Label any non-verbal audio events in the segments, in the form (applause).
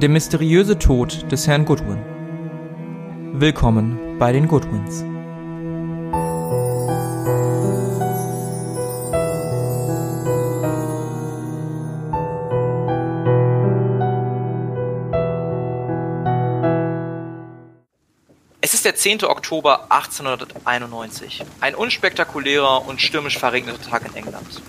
Der mysteriöse Tod des Herrn Goodwin. Willkommen bei den Goodwins. Es ist der 10. Oktober 1891. Ein unspektakulärer und stürmisch verregneter Tag in England.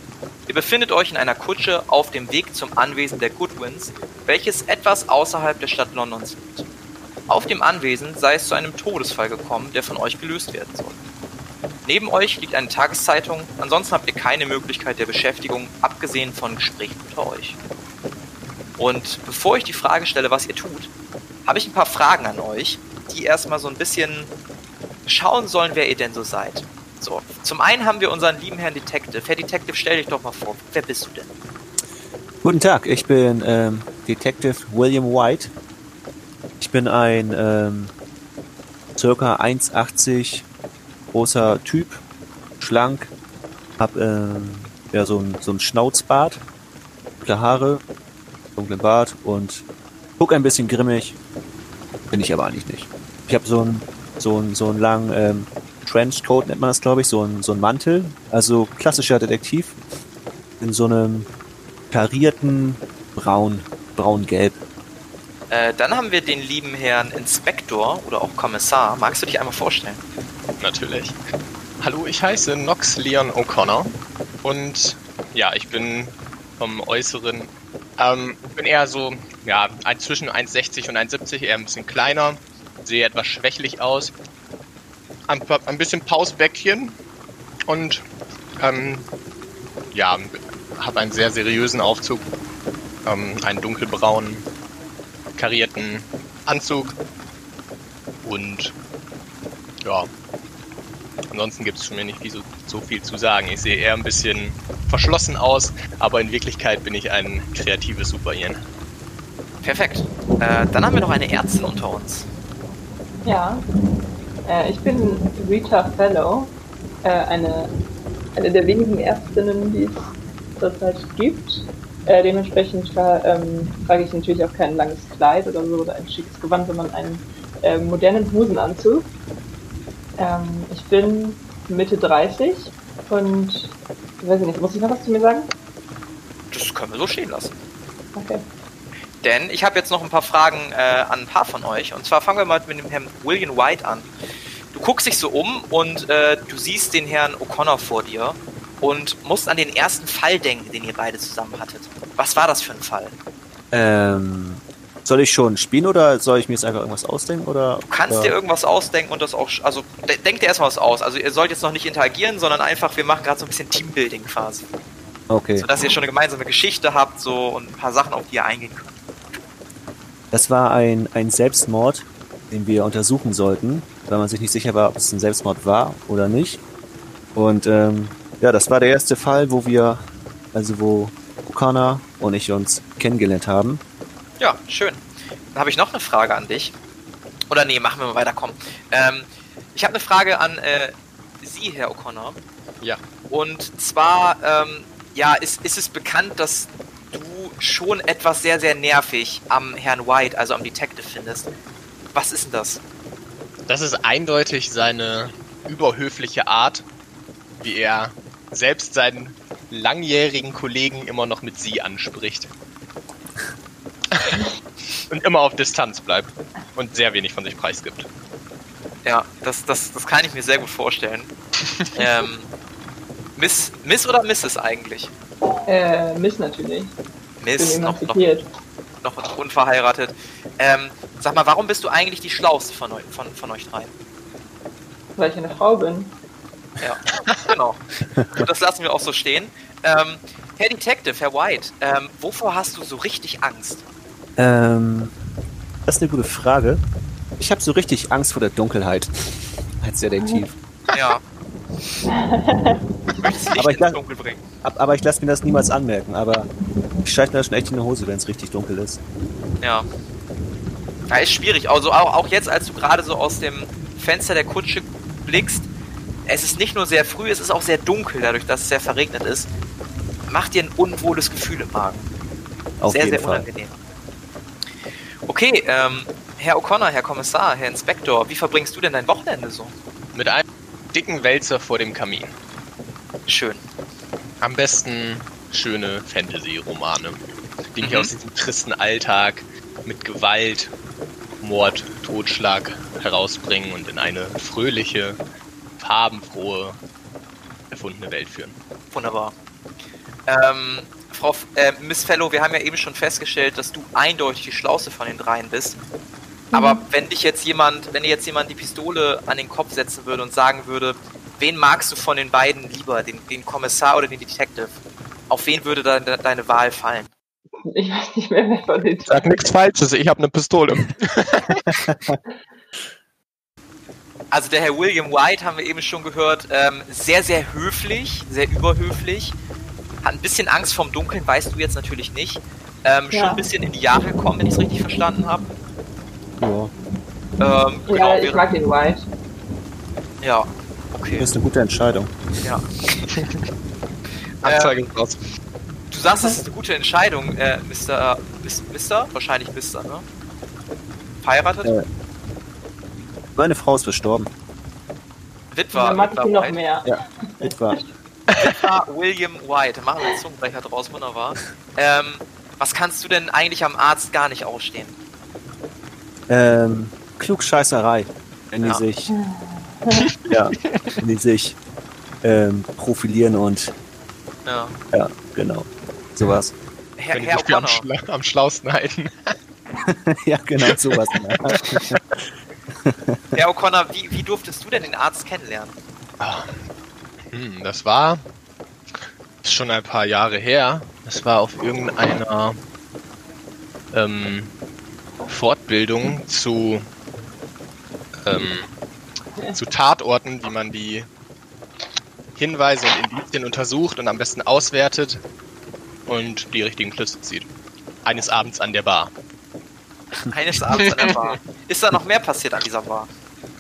Ihr befindet euch in einer Kutsche auf dem Weg zum Anwesen der Goodwins, welches etwas außerhalb der Stadt Londons liegt. Auf dem Anwesen sei es zu einem Todesfall gekommen, der von euch gelöst werden soll. Neben euch liegt eine Tageszeitung, ansonsten habt ihr keine Möglichkeit der Beschäftigung, abgesehen von Gesprächen unter euch. Und bevor ich die Frage stelle, was ihr tut, habe ich ein paar Fragen an euch, die erstmal so ein bisschen schauen sollen, wer ihr denn so seid. So, zum einen haben wir unseren lieben Herrn Detective. Herr Detective, stell dich doch mal vor. Wer bist du denn? Guten Tag, ich bin ähm, Detective William White. Ich bin ein ähm, circa 1,80 großer Typ, schlank, hab ähm, ja, so ein, so ein Schnauzbart, dunkle Haare, dunklen Bart und guck ein bisschen grimmig, bin ich aber eigentlich nicht. Ich habe so ein so ein so einen langen ähm, Trenchcoat nennt man das, glaube ich, so ein so ein Mantel, also klassischer Detektiv in so einem karierten Braun, braun-gelb. Äh, dann haben wir den lieben Herrn Inspektor oder auch Kommissar. Magst du dich einmal vorstellen? Natürlich. Hallo, ich heiße Nox Leon O'Connor und ja, ich bin vom Äußeren, ähm, bin eher so, ja, ein, zwischen 1,60 und 1,70, eher ein bisschen kleiner, sehe etwas schwächlich aus, ein, ein bisschen Pausbäckchen und ähm, ja, habe einen sehr seriösen Aufzug, ähm, einen dunkelbraunen karierten Anzug und ja, ansonsten gibt es von mir nicht so, so viel zu sagen. Ich sehe eher ein bisschen verschlossen aus, aber in Wirklichkeit bin ich ein kreatives Superhirn. Perfekt. Äh, dann haben wir noch eine Ärztin unter uns. Ja, ich bin Rita Fellow, äh, eine, eine der wenigen Ärztinnen, die es zurzeit gibt. Äh, dementsprechend ähm, trage ich natürlich auch kein langes Kleid oder so oder ein schickes Gewand, sondern einen äh, modernen Hosenanzug. Ähm, ich bin Mitte 30 und ich weiß nicht, muss ich noch was zu mir sagen? Das können wir so stehen lassen. Okay. Denn ich habe jetzt noch ein paar Fragen äh, an ein paar von euch. Und zwar fangen wir mal mit dem Herrn William White an. Du guckst dich so um und äh, du siehst den Herrn O'Connor vor dir und musst an den ersten Fall denken, den ihr beide zusammen hattet. Was war das für ein Fall? Ähm, soll ich schon spielen oder soll ich mir jetzt einfach irgendwas ausdenken? Oder, Du kannst oder? dir irgendwas ausdenken und das auch, also de denk dir erstmal was aus. Also ihr sollt jetzt noch nicht interagieren, sondern einfach, wir machen gerade so ein bisschen Teambuilding quasi. Okay. Sodass ihr schon eine gemeinsame Geschichte habt so und ein paar Sachen, auf die ihr eingehen könnt. Das war ein, ein Selbstmord, den wir untersuchen sollten, weil man sich nicht sicher war, ob es ein Selbstmord war oder nicht. Und ähm, ja, das war der erste Fall, wo wir, also wo O'Connor und ich uns kennengelernt haben. Ja, schön. Dann habe ich noch eine Frage an dich. Oder nee, machen wir mal weiter, komm. Ähm, ich habe eine Frage an äh, Sie, Herr O'Connor. Ja. Und zwar, ähm, ja, ist, ist es bekannt, dass du schon etwas sehr, sehr nervig am Herrn White, also am Detective findest. Was ist denn das? Das ist eindeutig seine überhöfliche Art, wie er selbst seinen langjährigen Kollegen immer noch mit sie anspricht. (laughs) und immer auf Distanz bleibt und sehr wenig von sich preisgibt. Ja, das, das, das kann ich mir sehr gut vorstellen. (laughs) ähm, Miss, Miss oder Mrs. eigentlich? Äh, Miss natürlich. Ich Miss, bin noch, noch. Noch unverheiratet. Ähm, sag mal, warum bist du eigentlich die Schlauste von, eu von, von euch dreien? Weil ich eine Frau bin. Ja, genau. Und das lassen wir auch so stehen. Ähm, Herr Detective, Herr White, ähm, wovor hast du so richtig Angst? Ähm, das ist eine gute Frage. Ich habe so richtig Angst vor der Dunkelheit als Detektiv. Ja. (laughs) Aber ich ins lass- Dunkel bringen. Ab- Aber ich lasse mir das niemals anmerken. Aber ich schalte mir das schon echt in die Hose, wenn es richtig dunkel ist. Ja. Ja, ist schwierig. Also auch, auch jetzt, als du gerade so aus dem Fenster der Kutsche blickst, es ist nicht nur sehr früh, es ist auch sehr dunkel, dadurch, dass es sehr verregnet ist. Macht dir ein unwohles Gefühl im Magen. Auf sehr, jeden sehr Fall. unangenehm. Okay, ähm, Herr O'Connor, Herr Kommissar, Herr Inspektor, wie verbringst du denn dein Wochenende so? Mit einem dicken Wälzer vor dem Kamin. Schön. Am besten schöne Fantasy-Romane, die mich Mhm. aus diesem tristen Alltag mit Gewalt, Mord, Totschlag herausbringen und in eine fröhliche, farbenfrohe, erfundene Welt führen. Wunderbar. Ähm, Frau, F- äh, Miss Fellow, wir haben ja eben schon festgestellt, dass du eindeutig die Schlauste von den dreien bist. Aber wenn dich jetzt jemand, wenn dir jetzt jemand die Pistole an den Kopf setzen würde und sagen würde, wen magst du von den beiden lieber, den, den Kommissar oder den Detective? Auf wen würde dann de deine Wahl fallen? Ich weiß nicht mehr, wer von den Sag nichts Falsches, ich habe eine Pistole. (laughs) Also der Herr William White haben wir eben schon gehört, ähm, sehr, sehr höflich, sehr überhöflich, hat ein bisschen Angst vorm Dunkeln, weißt du jetzt natürlich nicht. Ähm, Schon Ja. ein bisschen in die Jahre gekommen, wenn ich es richtig verstanden habe. Ja, Ähm, genau, Ja, ich mag den White. ja, okay. ist eine gute Entscheidung. Ja. (laughs) Anzeige ist raus. Du sagst, das ist eine gute Entscheidung, äh, Mr. Mister? Wahrscheinlich Mister, ne? Verheiratet? Äh, Meine Frau ist verstorben. Witwer, Dann mag ich Witwer noch White. mehr. Ja, etwa. (laughs) Witwer William White. Machen wir einen Zungenbrecher draus, wunderbar. Ähm, was kannst du denn eigentlich am Arzt gar nicht ausstehen? Ähm, Klugscheißerei, wenn die Ja. sich, ja, die sich ähm, profilieren und Ja. ja, genau, sowas. Herr, Herr für am, O'Connor, schla am schlausten halten. (laughs) ja, genau, sowas. Herr O'Connor, wie, wie durftest du denn den Arzt kennenlernen? Hm, das war schon ein paar Jahre her. Das war auf irgendeiner ähm, Fortbildung zu ähm, zu Tatorten, wie man die Hinweise und Indizien untersucht und am besten auswertet und die richtigen Schlüsse zieht. Eines Abends an der Bar. Eines Abends an der Bar. Ist da noch mehr passiert an dieser Bar?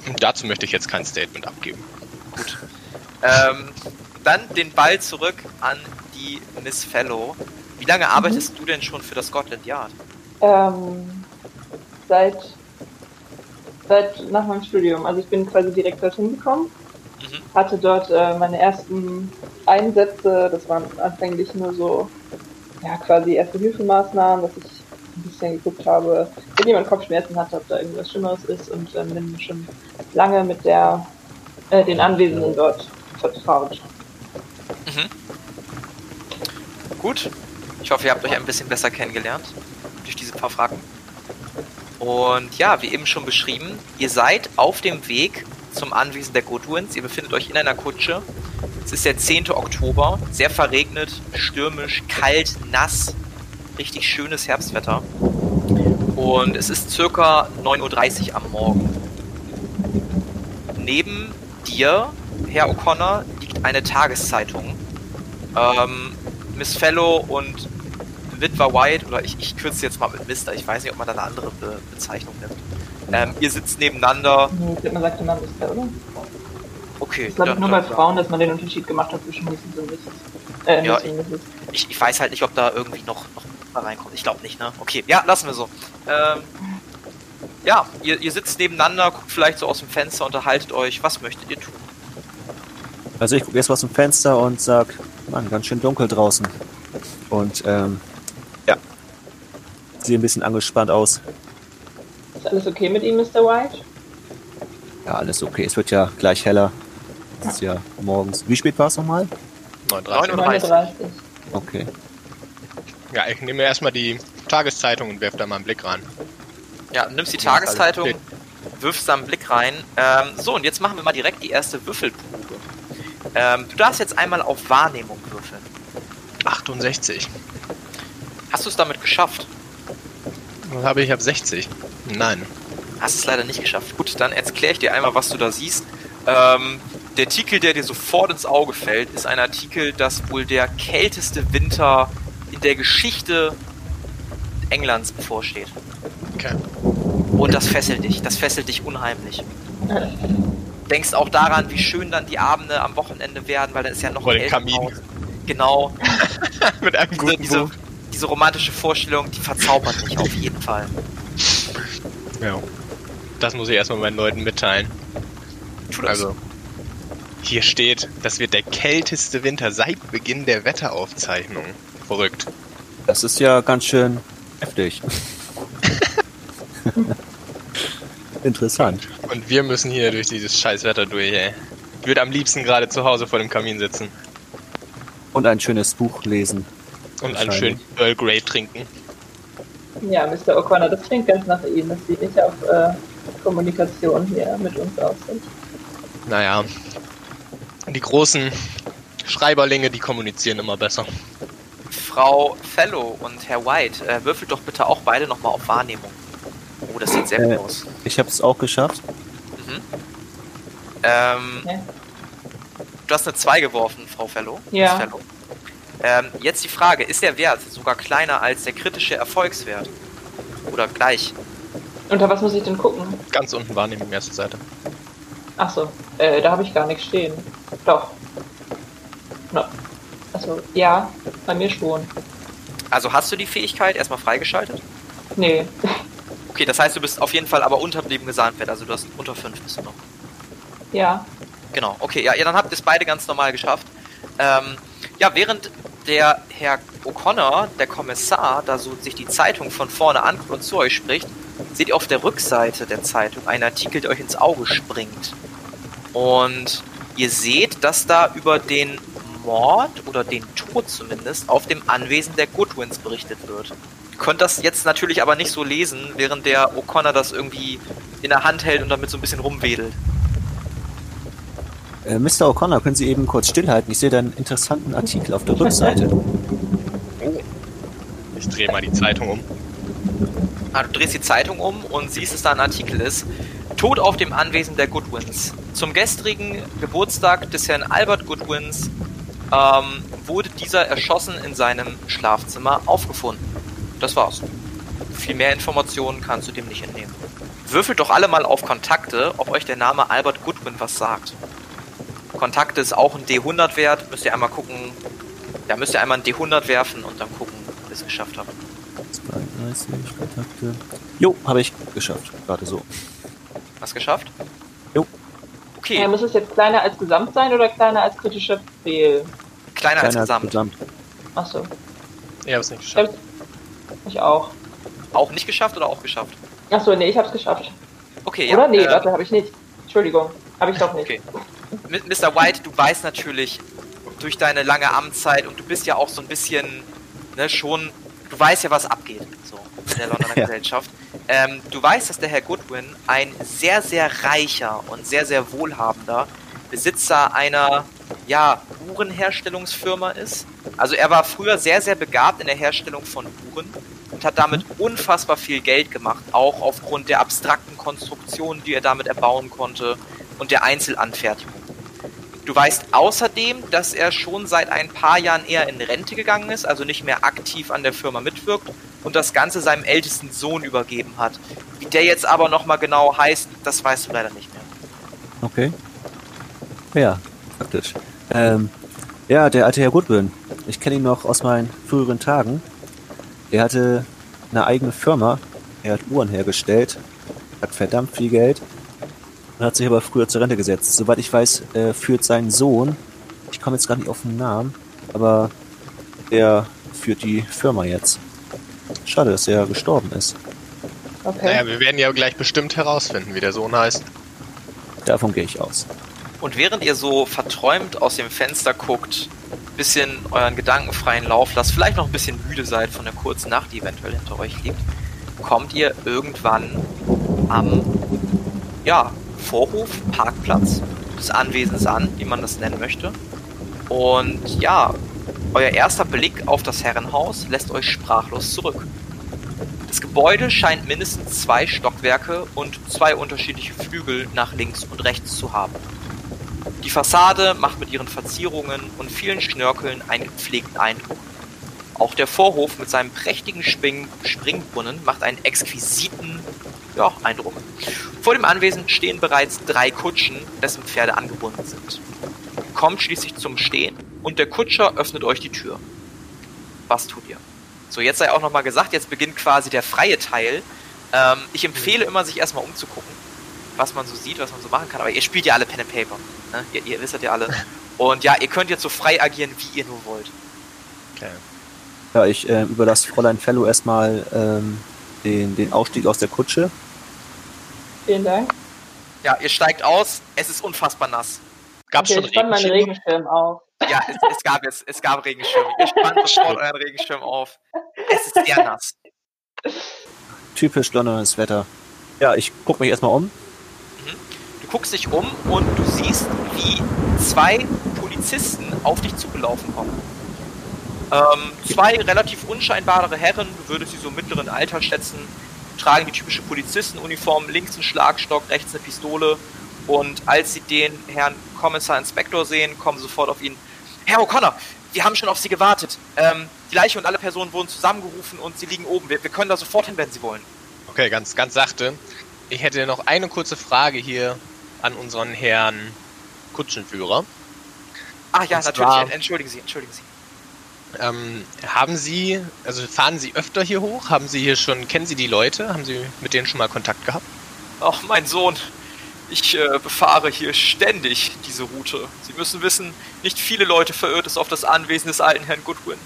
Und dazu möchte ich jetzt kein Statement abgeben. Ähm, dann den Ball zurück an die Miss Fellow. Wie lange arbeitest du denn schon für das Scotland Yard? Ähm, seit, seit nach meinem Studium. Also ich bin quasi direkt dorthin gekommen, Mhm. hatte dort äh, meine ersten Einsätze. Das waren anfänglich nur so, ja, quasi erste Hilfemaßnahmen, dass ich ein bisschen geguckt habe, wenn jemand Kopfschmerzen hat, ob da irgendwas Schlimmeres ist und ähm, bin schon lange mit der, äh, den Anwesenden dort vertraut. Gut. Ich hoffe, ihr habt euch ein bisschen besser kennengelernt durch diese paar Fragen. Und ja, wie eben schon beschrieben, ihr seid auf dem Weg zum Anwesen der Goodwins. Ihr befindet euch in einer Kutsche. Es ist der 10. Oktober, sehr verregnet, stürmisch, kalt, nass, richtig schönes Herbstwetter. Und es ist circa 9.30 Uhr am Morgen. Neben dir, Herr O'Connor, liegt eine Tageszeitung. Ähm, Miss Fellow und Witwer White, oder ich, ich kürze jetzt mal mit Mister, ich weiß nicht, ob man da eine andere Be Bezeichnung nimmt. Ähm, ihr sitzt nebeneinander. Ich glaube, man sagt immer Mister, oder? Okay, Ich glaube nur bei Frauen, dass man den Unterschied gemacht hat zwischen Mrs. und Mrs. Äh, Ja, Mrs. Ich, ich weiß halt nicht, ob da irgendwie noch, noch mal reinkommt. Ich glaube nicht, ne? Okay, ja, lassen wir so. Ähm, ja, ihr, ihr sitzt nebeneinander, guckt vielleicht so aus dem Fenster, unterhaltet euch. Was möchtet ihr tun? Also ich gucke erst mal aus dem Fenster und sag, Mann, ganz schön dunkel draußen. Und ähm, sieht ein bisschen angespannt aus. Ist alles okay mit ihm, Mr. White? Ja, alles okay. Es wird ja gleich heller. Es ist ja morgens. Wie spät war es nochmal? 39. 39. 39. Okay. Ja, ich nehme erstmal die Tageszeitung und werfe da mal einen Blick rein. Ja, nimmst die Tageszeitung, wirfst da einen Blick rein. Ähm, so, und jetzt machen wir mal direkt die erste Würfelprobe. Ähm, du darfst jetzt einmal auf Wahrnehmung würfeln. 68. Hast du es damit geschafft? Was habe ich ab 60? Nein. Hast es leider nicht geschafft. Gut, dann erkläre ich dir einmal, was du da siehst. Ähm, der Artikel, der dir sofort ins Auge fällt, ist ein Artikel, das wohl der kälteste Winter in der Geschichte Englands bevorsteht. Okay. Und das fesselt dich. Das fesselt dich unheimlich. Denkst auch daran, wie schön dann die Abende am Wochenende werden, weil dann ist ja noch Vor kälter Kamin. Genau. (laughs) Mit einem Diese, guten diese, Buch. Diese romantische Vorstellung, die verzaubert mich auf jeden Fall. Ja. Das muss ich erstmal meinen Leuten mitteilen. Tu das. Also, hier steht, das wird der kälteste Winter seit Beginn der Wetteraufzeichnung. Verrückt. Das ist ja ganz schön heftig. (laughs) Interessant. Und wir müssen hier durch dieses scheiß Wetter durch, ey. Ich würde am liebsten gerade zu Hause vor dem Kamin sitzen Und ein schönes Buch lesen. Und einen schönen Earl Grey trinken. Ja, Mr. O'Connor, das klingt ganz nach Ihnen, dass Sie nicht auf äh, Kommunikation hier mit uns aus sind. Naja, die großen Schreiberlinge, die kommunizieren immer besser. Frau Fellow und Herr White, äh, würfelt doch bitte auch beide nochmal auf Wahrnehmung. Oh, das sieht sehr Äh, gut aus. Ich habe es auch geschafft. Mhm. Ähm, Ja. du hast eine 2 geworfen, Frau Fellow. Ja. Fellow. Ähm, jetzt die Frage, ist der Wert sogar kleiner als der kritische Erfolgswert? Oder gleich? Unter was muss ich denn gucken? Ganz unten Wahrnehmung, erste Seite. Achso, äh, da habe ich gar nichts stehen. Doch. No. Achso, ja, bei mir schon. Also hast du die Fähigkeit erstmal freigeschaltet? Nee. Okay, das heißt, du bist auf jeden Fall aber unter dem Gesamtwert, also du hast unter 5 bist du noch. ja. Genau, okay, ja, ja dann habt ihr es beide ganz normal geschafft. Ähm, ja, während der Herr O'Connor, der Kommissar, da so sich die Zeitung von vorne anguckt und zu euch spricht, seht ihr auf der Rückseite der Zeitung einen Artikel, der euch ins Auge springt. Und ihr seht, dass da über den Mord oder den Tod zumindest auf dem Anwesen der Goodwins berichtet wird. Ihr könnt das jetzt natürlich aber nicht so lesen, während der O'Connor das irgendwie in der Hand hält und damit so ein bisschen rumwedelt. Äh, Mr. O'Connor, können Sie eben kurz stillhalten? Ich sehe da einen interessanten Artikel auf der Rückseite. Ich drehe mal die Zeitung um. Ah, du drehst die Zeitung um und siehst, dass da ein Artikel ist. Tod auf dem Anwesen der Goodwins. Zum gestrigen Geburtstag des Herrn Albert Goodwins ähm, wurde dieser erschossen in seinem Schlafzimmer aufgefunden. Das war's. Viel mehr Informationen kannst du dem nicht entnehmen. Würfelt doch alle mal auf Kontakte, ob euch der Name Albert Goodwin was sagt. Kontakte ist auch ein D100 wert. Müsst ihr einmal gucken. Da müsst ihr einmal ein D100 werfen und dann gucken, ob ihr es geschafft habt. 32 Kontakte. Jo, habe ich geschafft. Gerade so. Hast geschafft? Jo. Okay, Äh, muss es jetzt kleiner als Gesamt sein oder kleiner als kritischer Fehl? kleiner als Kleiner Gesamt. Gesamt. Achso, Ich habe es nicht ich, geschafft. hab's- ich auch. Auch nicht geschafft oder auch geschafft? Achso, nee, ich hab's geschafft. Okay, ja. Oder? Nee, äh, warte, habe ich nicht. Entschuldigung, habe ich doch nicht. Okay. Mr. White, du weißt natürlich durch deine lange Amtszeit und du bist ja auch so ein bisschen, ne, schon, du weißt ja, was abgeht, so, in der Londoner (laughs) Ja. Gesellschaft. Ähm, du weißt, dass der Herr Goodwin ein sehr, sehr reicher und sehr, sehr wohlhabender Besitzer einer, ja, Uhrenherstellungsfirma ist. Also er war früher sehr, sehr begabt in der Herstellung von Uhren und hat damit unfassbar viel Geld gemacht, auch aufgrund der abstrakten Konstruktionen, die er damit erbauen konnte und der Einzelanfertigung. Du weißt außerdem, dass er schon seit ein paar Jahren eher in Rente gegangen ist, also nicht mehr aktiv an der Firma mitwirkt und das Ganze seinem ältesten Sohn übergeben hat. Wie der jetzt aber nochmal genau heißt, das weißt du leider nicht mehr. Okay. Ja, praktisch. Ähm, ja, der alte Herr Goodwin. Ich kenne ihn noch aus meinen früheren Tagen. Er hatte eine eigene Firma. Er hat Uhren hergestellt. Hat verdammt viel Geld. Und hat sich aber früher zur Rente gesetzt. Soweit ich weiß, äh, führt sein Sohn, ich komme jetzt gar nicht auf den Namen, aber er führt die Firma jetzt. Schade, dass er gestorben ist. Okay. Naja, wir werden ja gleich bestimmt herausfinden, wie der Sohn heißt. Davon gehe ich aus. Und während ihr so verträumt aus dem Fenster guckt, bisschen euren gedankenfreien Lauf lasst, vielleicht noch ein bisschen müde seid von der kurzen Nacht, die eventuell hinter euch liegt, kommt ihr irgendwann am ja, Vorhof, Parkplatz des Anwesens an, wie man das nennen möchte. Und ja, euer erster Blick auf das Herrenhaus lässt euch sprachlos zurück. Das Gebäude scheint mindestens zwei Stockwerke und zwei unterschiedliche Flügel nach links und rechts zu haben. Die Fassade macht mit ihren Verzierungen und vielen Schnörkeln einen gepflegten Eindruck. Auch der Vorhof mit seinem prächtigen Spring Springbrunnen macht einen exquisiten ja, Eindruck. Vor dem Anwesen stehen bereits drei Kutschen, dessen Pferde angebunden sind. Kommt schließlich zum Stehen und der Kutscher öffnet euch die Tür. Was tut ihr? So, jetzt sei auch nochmal gesagt, jetzt beginnt quasi der freie Teil. Ähm, ich empfehle immer, sich erstmal umzugucken, was man so sieht, was man so machen kann. Aber ihr spielt ja alle Pen and Paper. Ne? Ihr, ihr wisst das ja alle. Und ja, ihr könnt jetzt so frei agieren, wie ihr nur wollt. Okay. Ja, ich äh, überlasse Fräulein Fellow erstmal ähm, den, den Ausstieg aus der Kutsche. Vielen Dank. Ja, ihr steigt aus. Es ist unfassbar nass. Gab's okay, schon ich spann meinen? Regenschirm auf. Ja, es, es gab jetzt, es gab Regenschirme. Ihr spannt (laughs) sofort euren Regenschirm auf. Es ist sehr nass. Typisch Londones Wetter. Ja, ich gucke mich erstmal um. Du guckst dich um und du siehst, wie zwei Polizisten auf dich zugelaufen kommen. Ähm, zwei relativ unscheinbare Herren, du würdest sie so im mittleren Alter schätzen, tragen die typische Polizistenuniform, links einen Schlagstock, rechts eine Pistole. Und als sie den Herrn Kommissar Inspektor sehen, kommen sie sofort auf ihn. Herr O'Connor, wir haben schon auf Sie gewartet. Ähm, die Leiche und alle Personen wurden zusammengerufen und sie liegen oben. Wir, wir können da sofort hin, wenn Sie wollen. Okay, ganz, ganz sachte. Ich hätte noch eine kurze Frage hier an unseren Herrn Kutschenführer. Ah ja, Und natürlich. zwar- Entschuldigen Sie, entschuldigen Sie. Ähm, haben Sie, also fahren Sie öfter hier hoch? Haben Sie hier schon, kennen Sie die Leute? Haben Sie mit denen schon mal Kontakt gehabt? Ach, mein Sohn, ich äh, befahre hier ständig diese Route. Sie müssen wissen, nicht viele Leute verirrt es auf das Anwesen des alten Herrn Goodwin.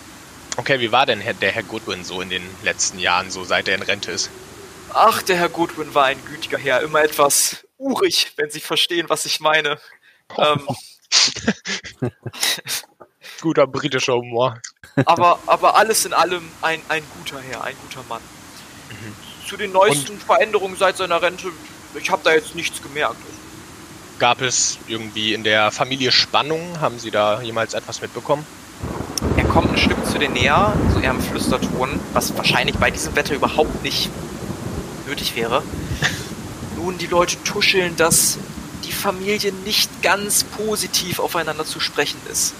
Okay, wie war denn der Herr Goodwin so in den letzten Jahren, so seit er in Rente ist? Ach, der Herr Goodwin war ein gütiger Herr, immer etwas urig, wenn Sie verstehen, was ich meine. Ähm, (laughs) Guter britischer Humor. Aber, aber alles in allem ein, ein guter Herr, ein guter Mann. Zu den neuesten Veränderungen seit seiner Rente, ich habe da jetzt nichts gemerkt. Gab es irgendwie in der Familie Spannung? Haben Sie da jemals etwas mitbekommen? Er kommt ein Stück zu dir näher, so eher im Flüsterton, was wahrscheinlich bei diesem Wetter überhaupt nicht nötig wäre. (laughs) Nun, die Leute tuscheln, dass die Familie nicht ganz positiv aufeinander zu sprechen ist.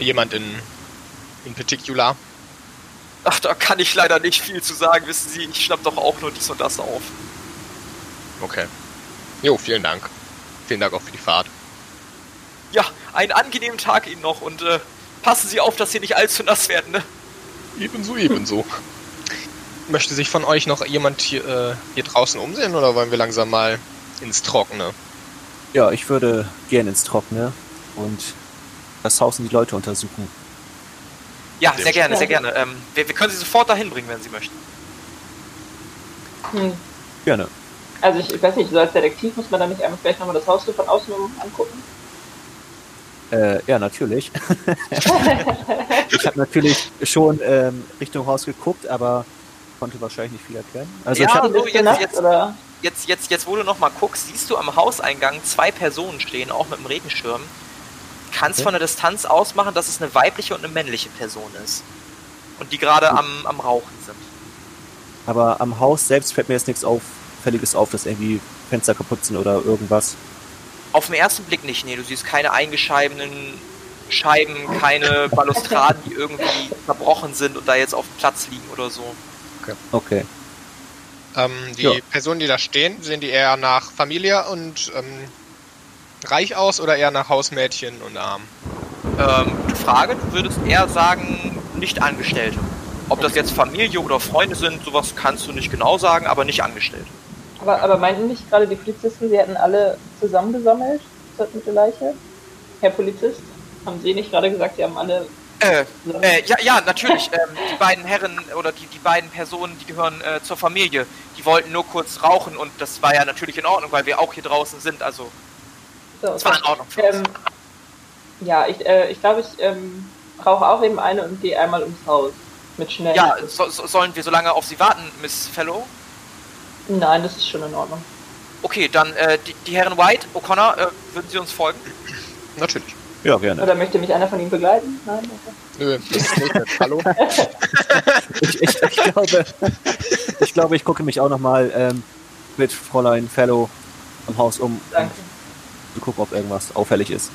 Jemand in, in particular? Ach, da kann ich leider nicht viel zu sagen, wissen Sie, ich schnapp doch auch nur dies und das auf. Okay. Jo, vielen Dank. Vielen Dank auch für die Fahrt. Ja, einen angenehmen Tag Ihnen noch und äh, passen Sie auf, dass Sie nicht allzu nass werden, ne? Ebenso, ebenso. Möchte sich von euch noch jemand hier, äh, hier draußen umsehen oder wollen wir langsam mal ins Trockene? Ja, ich würde gern ins Trockene und das Haus und die Leute untersuchen. Ja, sehr gerne, sehr gerne. Ähm, wir, wir können Sie sofort dahin bringen, wenn Sie möchten. Hm. Gerne. Also ich, ich weiß nicht, so als Detektiv muss man da nicht einmal vielleicht nochmal das Haus so von außen angucken. Äh, ja, natürlich. (laughs) ich habe natürlich schon ähm, Richtung Haus geguckt, aber konnte wahrscheinlich nicht viel erkennen. Also ich Ja, hab, so, Bist du jetzt- nass, jetzt- oder? Jetzt, jetzt, jetzt, wo du noch mal guckst, siehst du am Hauseingang zwei Personen stehen, auch mit dem Regenschirm. Kannst Okay. von der Distanz ausmachen, dass es eine weibliche und eine männliche Person ist. Und die gerade am, am Rauchen sind. aber am Haus selbst fällt mir jetzt nichts Auffälliges auf, dass irgendwie Fenster kaputt sind oder irgendwas. Auf den ersten Blick nicht, nee, du siehst keine eingescheibenen Scheiben, keine Balustraden, die irgendwie verbrochen sind und da jetzt auf dem Platz liegen oder so. Okay. Ähm, die Ja. Personen, die da stehen, sehen die eher nach Familie und ähm, reich aus oder eher nach Hausmädchen und arm? Ähm, gute Frage, du würdest eher sagen, nicht Angestellte. Ob das jetzt Familie oder Freunde sind, sowas kannst du nicht genau sagen, aber nicht Angestellte. Aber, aber meinten nicht gerade die Polizisten, sie hätten alle zusammengesammelt zur mit der Leiche? Herr Polizist, haben Sie nicht gerade gesagt, Sie haben alle Äh? Äh, ja, ja, natürlich. Ähm, die beiden Herren oder die, die beiden Personen, die gehören äh, zur Familie, die wollten nur kurz rauchen und das war ja natürlich in Ordnung, weil wir auch hier draußen sind. Also, so, es war in Ordnung ähm, ja, ich, äh, ich glaube, ich ähm, rauche auch eben eine und gehe einmal ums Haus. Mit schnell. Ja, so, so, sollen wir so lange auf Sie warten, Miss Fellow? Nein, das ist schon in Ordnung. Okay, dann äh, die, die Herren White, O'Connor, äh, würden Sie uns folgen? Natürlich. Ja, gerne. Oder möchte mich einer von Ihnen begleiten? Nein? Okay. Nö, das ist nicht. Hallo? (laughs) Ich, ich, ich, glaube, ich glaube, ich gucke mich auch nochmal ähm, mit Fräulein Fellow am Haus um, um Danke. Zu gucken, ob irgendwas auffällig ist.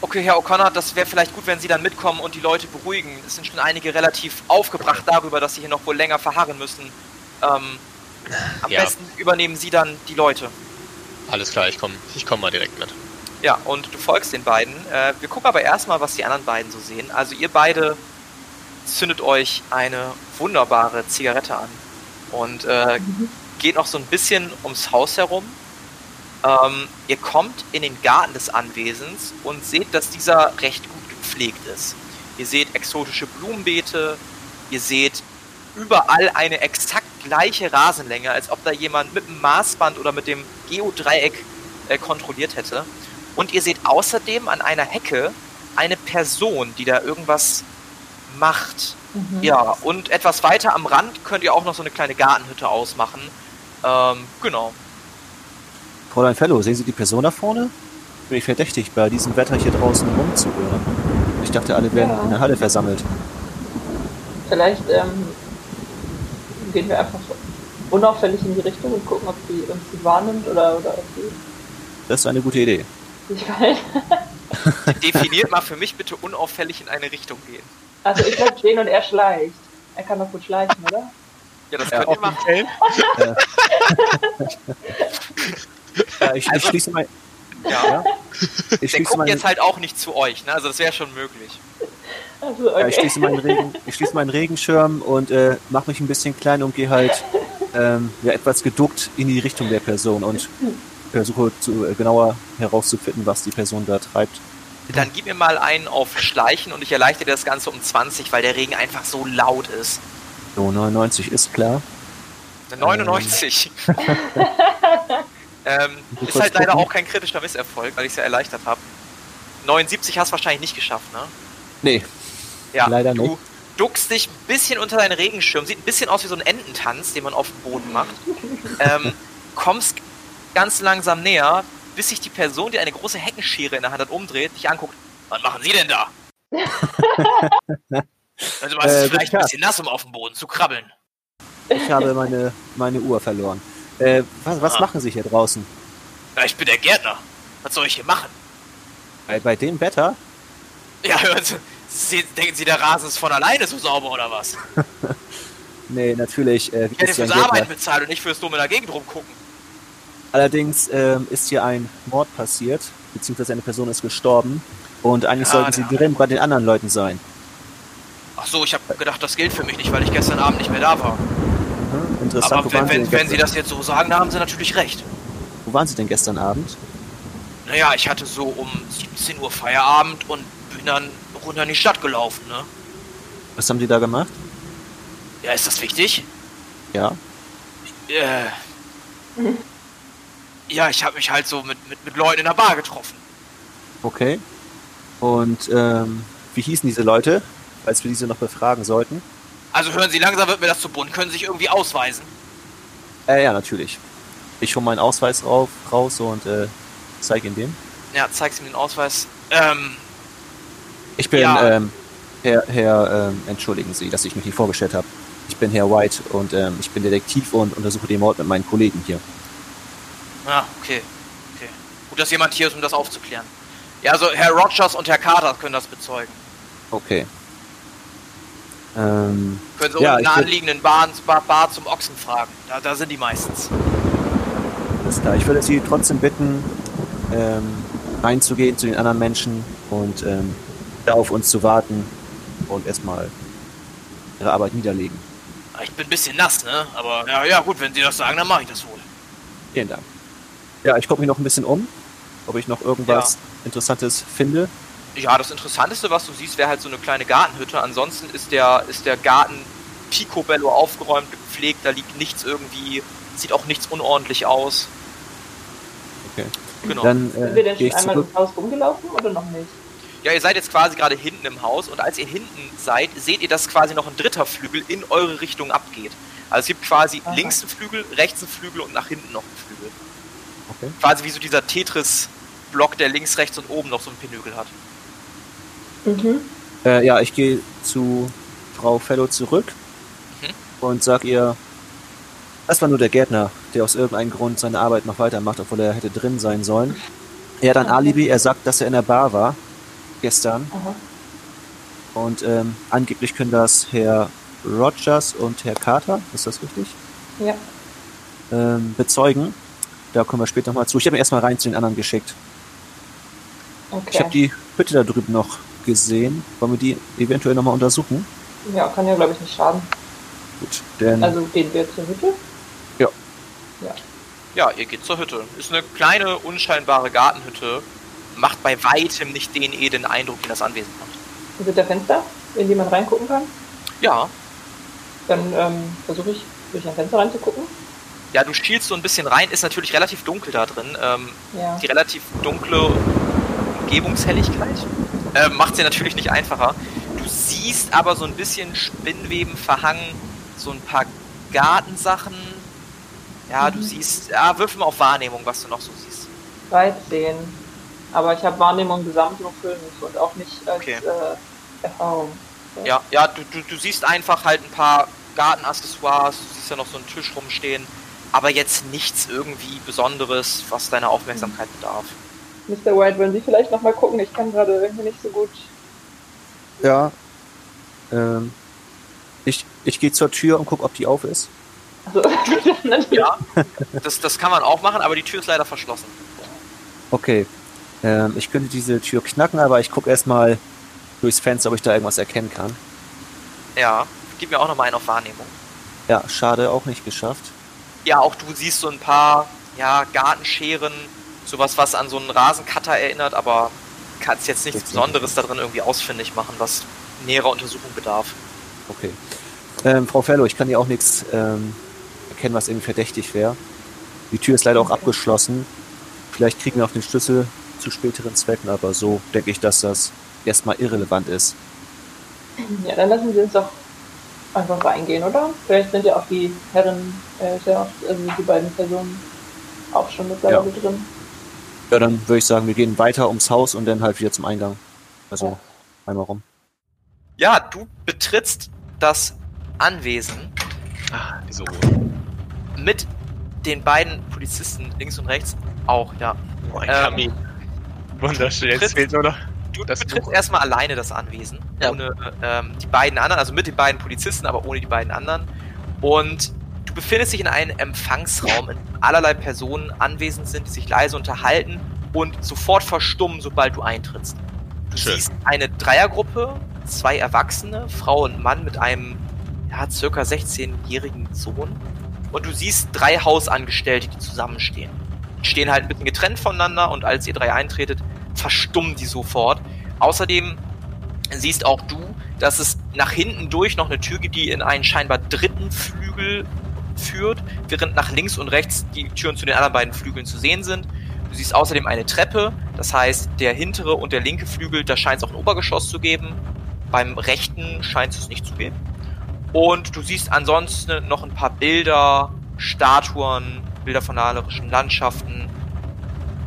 Okay, Herr O'Connor, das wäre vielleicht gut, wenn Sie dann mitkommen und die Leute beruhigen. Es sind schon einige relativ aufgebracht darüber, dass sie hier noch wohl länger verharren müssen. Ähm, am Ja. besten übernehmen Sie dann die Leute. Alles klar, ich komme ich komm mal direkt mit. Ja, und du folgst den beiden. Äh, wir gucken aber erstmal, was die anderen beiden so sehen. Also ihr beide zündet euch eine wunderbare Zigarette an und äh, geht noch so ein bisschen ums Haus herum. Ähm, ihr kommt in den Garten des Anwesens und seht, dass dieser recht gut gepflegt ist. Ihr seht exotische Blumenbeete, ihr seht überall eine exakt gleiche Rasenlänge, als ob da jemand mit dem Maßband oder mit dem Geodreieck äh, kontrolliert hätte. Und ihr seht außerdem an einer Hecke eine Person, die da irgendwas macht. Mhm. Ja, und etwas weiter am Rand könnt ihr auch noch so eine kleine Gartenhütte ausmachen. Ähm, genau. Fräulein Fellow, sehen Sie die Person da vorne? Bin ich verdächtig, bei diesem Wetter hier draußen rumzuhören. Ich dachte, alle wären Ja. in der Halle versammelt. Vielleicht ähm, gehen wir einfach unauffällig in die Richtung und gucken, ob sie uns wahrnimmt oder, oder ob sie Das ist eine gute Idee. sich verhält. (laughs) Definiert mal für mich bitte unauffällig in eine Richtung gehen. Also ich bleib stehen und er schleicht. Er kann doch gut schleichen, oder? Ja, das Ja, könnt ihr machen. (laughs) (laughs) Ja, ich, ich Also- schließe mein, Ja. ja, ich Der guckt mein, jetzt halt auch nicht zu euch, ne? Also das wäre schon möglich. Also, ja, ich okay. schließe meinen Regen, (laughs) ich schließe meinen Regenschirm und äh, mache mich ein bisschen klein und gehe halt ähm, ja, etwas geduckt in die Richtung der Person und versuche zu, äh, genauer herauszufinden, was die Person da treibt. Dann gib mir mal einen auf Schleichen und ich erleichtere das Ganze um 20, weil der Regen einfach so laut ist. So, 99 ist klar. Eine 99. ähm, (laughs) (laughs) Muss ist halt leider gucken. auch kein kritischer Misserfolg, weil ich es ja erleichtert habe. 79 hast du wahrscheinlich nicht geschafft, ne? Nee, Ja, Leider du nicht. duckst dich ein bisschen unter deinen Regenschirm, sieht ein bisschen aus wie so ein Ententanz, den man auf dem Boden macht. ähm, (laughs) kommst ganz langsam näher, bis sich die Person, die eine große Heckenschere in der Hand hat, umdreht, dich anguckt. Was machen Sie denn da? (laughs) Also Äh, ist guten vielleicht ein bisschen nass, um auf dem Boden zu krabbeln. ich habe meine, meine Uhr verloren. Äh, was was Ah. machen Sie hier draußen? Ja, ich bin der Gärtner. Was soll ich hier machen? Bei, bei dem Wetter? Ja, hören Sie, Sie, denken Sie, der Rasen ist von alleine so sauber oder was? (laughs) Nee, natürlich. Äh, Ich hätte fürs Arbeiten bezahlt und nicht fürs dumme in der Gegend rumgucken. Allerdings ähm, ist hier ein Mord passiert, beziehungsweise eine Person ist gestorben. Und eigentlich Ja, sollten Sie drin bei den anderen Leuten sein. Ach so, ich habe gedacht, das gilt für mich nicht, weil ich gestern Abend nicht mehr da war. Mhm, interessant. Aber wenn, wenn, wenn Sie das jetzt so sagen, da haben Sie natürlich recht. wo waren Sie denn gestern Abend? Naja, ich hatte so um 17 Uhr Feierabend und bin dann runter in die Stadt gelaufen, ne? Was haben Sie da gemacht? Ja, ist das wichtig? Ja. Äh. Ja, ich habe mich halt so mit, mit, mit Leuten in der Bar getroffen. Okay. Und ähm, wie hießen diese Leute, als wir diese noch befragen sollten? Also hören Sie, langsam wird mir das zu bunt. Können Sie sich irgendwie ausweisen? Äh, ja, natürlich. Ich hole meinen Ausweis rauf, raus und äh, zeige ihn dem. Ja, zeig's mir den Ausweis. Ähm, Ich bin, Ja. ähm, Herr, Herr ähm, entschuldigen Sie, dass ich mich nicht vorgestellt habe. Ich bin Herr White und ähm, ich bin Detektiv und untersuche den Mord mit meinen Kollegen hier. ja, okay. Okay. Gut, dass jemand hier ist, um das aufzuklären. Ja, also Herr Rogers und Herr Carter können das bezeugen. Okay. Ähm, Können Sie Ja, würd- anliegenden Bar, Bar, zum Ochsen fragen. Da, da sind die meistens. alles klar. Ich würde Sie trotzdem bitten, ähm, reinzugehen zu den anderen Menschen und ähm, da auf uns zu warten und erstmal Ihre Arbeit niederlegen. Ich bin ein bisschen nass, ne? Aber ja, ja, gut, wenn Sie das sagen, dann mache ich das wohl. Vielen Dank. Ja, ich gucke mich noch ein bisschen um, ob ich noch irgendwas Interessantes finde. Ja, das Interessanteste, was du siehst, wäre halt so eine kleine Gartenhütte. Ansonsten ist der, ist der Garten picobello aufgeräumt, gepflegt, da liegt nichts irgendwie, sieht auch nichts unordentlich aus. Okay. Genau. Dann Sind äh, wir denn schon ich einmal zurück. ums Haus rumgelaufen oder noch nicht? Ja, ihr seid jetzt quasi gerade hinten im Haus und als ihr hinten seid, seht ihr, dass quasi noch ein dritter Flügel in eure Richtung abgeht. Also es gibt quasi Aha. links einen Flügel, rechts einen Flügel und nach hinten noch einen Flügel. Okay. Quasi wie so dieser Tetris-Block, der links, rechts und oben noch so ein Pinögel hat. Mhm. Äh, ja, ich gehe zu Frau Fellow zurück Mhm. und sag ihr, das war nur der Gärtner, der aus irgendeinem Grund seine Arbeit noch weitermacht, obwohl er hätte drin sein sollen. Er hat ein Okay. Alibi, er sagt, dass er in der Bar war gestern Aha. und ähm, angeblich können das Herr Rogers und Herr Carter, ist das richtig, Ja. ähm, bezeugen. Da kommen wir später nochmal zu. Ich habe ihn erstmal rein zu den anderen geschickt. Ich habe Okay. die Hütte da drüben noch gesehen. Wollen wir die eventuell nochmal untersuchen? Ja, kann ja, glaube ich, nicht schaden. Gut, denn Also gehen wir zur Hütte. Ja, ihr geht zur Hütte. Ist eine kleine, unscheinbare Gartenhütte. Macht bei weitem nicht den edlen Eindruck, den das Anwesen macht. Sind da Fenster, in die man reingucken kann? Ja, Dann ähm, versuche ich, durch ein Fenster reinzugucken. ja, du schielst so ein bisschen rein. Ist natürlich relativ dunkel da drin. Ähm, Ja. die relativ dunkle Umgebungshelligkeit äh, macht sie natürlich nicht einfacher. Du siehst aber so ein bisschen Spinnweben verhangen, so ein paar Gartensachen. Ja, du Mhm. siehst, ja, würfel mal auf Wahrnehmung, was du noch so siehst. 13. Aber ich habe Wahrnehmung gesamt nur 5 und auch nicht als Okay. äh, Erfahrung. Ja, ja, du, du, du siehst einfach halt ein paar Gartenaccessoires, du siehst ja noch so einen Tisch rumstehen, aber jetzt nichts irgendwie Besonderes, was deiner Aufmerksamkeit bedarf. Mr. White, wollen Sie vielleicht nochmal gucken? Ich kann gerade irgendwie nicht so gut. ja, ähm, ich, ich gehe zur Tür und gucke, ob die auf ist. Also, (laughs) Ja, das, das kann man auch machen, aber die Tür ist leider verschlossen. Okay, ähm, ich könnte diese Tür knacken, aber ich gucke erstmal durchs Fenster, ob ich da irgendwas erkennen kann. Ja, gib mir auch nochmal einen auf Wahrnehmung. Ja, schade, auch nicht geschafft. Ja, auch du siehst so ein paar, ja, Gartenscheren, sowas, was an so einen Rasencutter erinnert, aber kannst jetzt nichts. Besonderes da drin irgendwie ausfindig machen, was näherer Untersuchung bedarf. Okay. Ähm, Frau Fellow, ich kann hier auch nichts ähm, erkennen, was irgendwie verdächtig wäre. Die Tür ist leider auch abgeschlossen. Vielleicht kriegen wir auch den Schlüssel zu späteren Zwecken, aber so denke ich, dass das erstmal irrelevant ist. ja, dann lassen Sie uns doch einfach reingehen, oder? Vielleicht sind ja auch die Herren, äh, ja also die beiden Personen auch schon mittlerweile drin. Ja, dann würde ich sagen, wir gehen weiter ums Haus und dann halt wieder zum Eingang. Also einmal rum. Ja, du betrittst das Anwesen Ah, diese Ruhe. mit den beiden Polizisten links und rechts auch, ja. Oh, ein Ähm, Kamin. Wunderschön. Jetzt fehlt nur noch. Du Das betrittst Buch. erstmal alleine das Anwesen, Ja. ohne ähm, die beiden anderen, also mit den beiden Polizisten, aber ohne die beiden anderen. Und du befindest dich in einem Empfangsraum, in dem allerlei Personen anwesend sind, die sich leise unterhalten und sofort verstummen, sobald du eintrittst. Du Schön. siehst eine Dreiergruppe, zwei Erwachsene, Frau und Mann mit einem ja, circa 16-jährigen Sohn. Und du siehst drei Hausangestellte, die zusammenstehen. Die stehen halt ein bisschen getrennt voneinander und als ihr drei eintretet, verstummen die sofort. Außerdem siehst auch du, dass es nach hinten durch noch eine Tür gibt, die in einen scheinbar dritten Flügel führt, während nach links und rechts die Türen zu den anderen beiden Flügeln zu sehen sind. Du siehst außerdem eine Treppe, das heißt, der hintere und der linke Flügel, da scheint es auch ein Obergeschoss zu geben. Beim rechten scheint es nicht zu geben. Und du siehst ansonsten noch ein paar Bilder, Statuen, Bilder von malerischen Landschaften.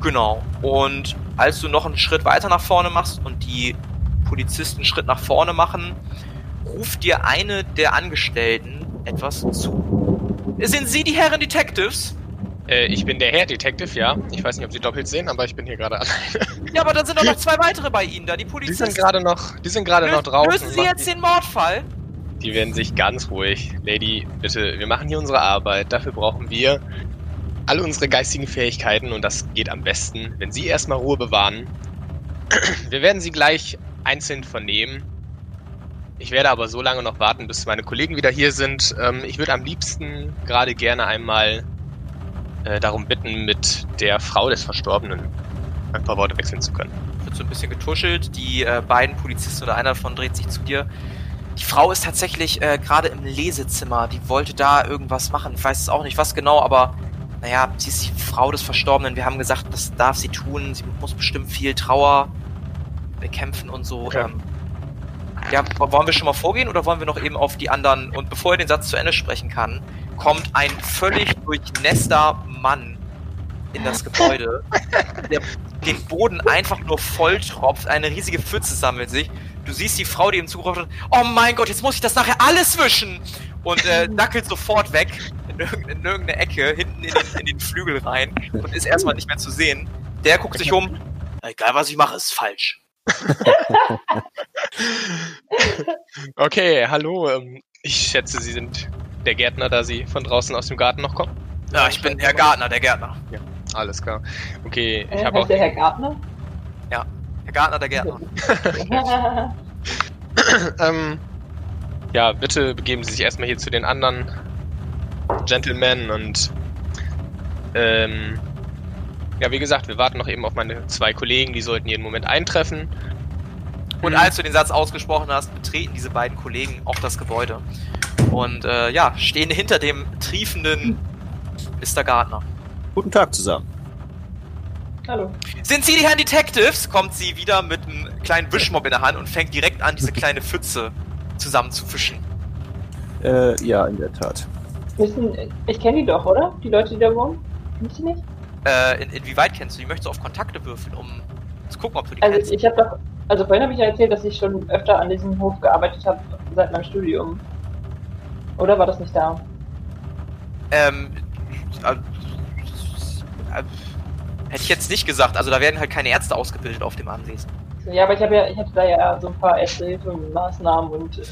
Genau. Und als du noch einen Schritt weiter nach vorne machst und die Polizisten einen Schritt nach vorne machen, ruft dir eine der Angestellten etwas zu. Sind Sie die Herren Detectives? Äh, ich bin der Herr Detective, ja. Ich weiß nicht, ob Sie doppelt sehen, aber ich bin hier gerade (laughs) alleine. Ja, aber dann sind doch noch zwei weitere bei Ihnen da, die Die Polizisten. sind gerade noch, die sind gerade noch draußen. Lösen Sie jetzt den Mordfall? Die werden sich ganz ruhig. Lady, bitte, wir machen hier unsere Arbeit. Dafür brauchen wir alle unsere geistigen Fähigkeiten und das geht am besten, wenn Sie erstmal Ruhe bewahren. (clears throat) Wir werden Sie gleich einzeln vernehmen. Ich werde aber so lange noch warten, bis meine Kollegen wieder hier sind. Ähm, ich würde am liebsten gerade gerne einmal äh, darum bitten, mit der Frau des Verstorbenen ein paar Worte wechseln zu können. wird so ein bisschen getuschelt. Die äh, beiden Polizisten oder einer davon dreht sich zu dir. Die Frau ist tatsächlich äh, gerade im Lesezimmer. Die wollte da irgendwas machen. Ich weiß es auch nicht, was genau, aber naja, sie ist die Frau des Verstorbenen. Wir haben gesagt, das darf sie tun. Sie muss bestimmt viel Trauer bekämpfen und so. Okay. Ähm, ja, wollen wir schon mal vorgehen oder wollen wir noch eben auf die anderen? Und bevor er den Satz zu Ende sprechen kann, kommt ein völlig durchnässter Mann in das Gebäude, (laughs) der den Boden einfach nur volltropft, eine riesige Pfütze sammelt sich. Du siehst die Frau, die ihm zugerufen hat, oh mein Gott, jetzt muss ich das nachher alles wischen! Und äh, (laughs) dackelt sofort weg in, irgend- in irgendeine Ecke, hinten in den, in den Flügel rein und ist erstmal nicht mehr zu sehen. Der guckt sich um, egal was ich mache, ist falsch. (laughs) Okay, hallo. Ähm, ich schätze, Sie sind der Gärtner, da Sie von draußen aus dem Garten noch kommen. Ja, ich bin Herr Gartner, der Gärtner. Alles klar. Okay, ich Äh, habe auch. der Herr Gartner? Herr Gartner, der Gärtner. (laughs) ähm, ja, bitte begeben Sie sich erstmal hier zu den anderen Gentlemen und ähm, ja, wie gesagt, wir warten noch eben auf meine zwei Kollegen, die sollten jeden Moment eintreffen. Und als du den Satz ausgesprochen hast, betreten diese beiden Kollegen auch das Gebäude. Und äh, ja, stehen hinter dem triefenden Mr. Gardner. Guten Tag zusammen. Hallo. Sind Sie die Herren Detectives? Kommt sie wieder mit einem kleinen Wischmopp in der Hand und fängt direkt an, diese kleine Pfütze zusammen zu fischen. Äh, ja, in der Tat. Wissen, ich kenne die doch, oder? Die Leute, die da wohnen? Kennst du die nicht? Äh, in, inwieweit kennst du die? Möchtest du auf Kontakte würfeln, um zu gucken, ob du die Also kennst? ich habe doch, also vorhin habe ich ja erzählt, dass ich schon öfter an diesem Hof gearbeitet habe seit meinem Studium. Oder war das nicht da? Ähm, äh, äh, hätte ich jetzt nicht gesagt. Also da werden halt keine Ärzte ausgebildet auf dem Anwesen. Ja, aber ich habe ja, ich hatte da ja so ein paar Erste-Hilfe-Maßnahmen und äh,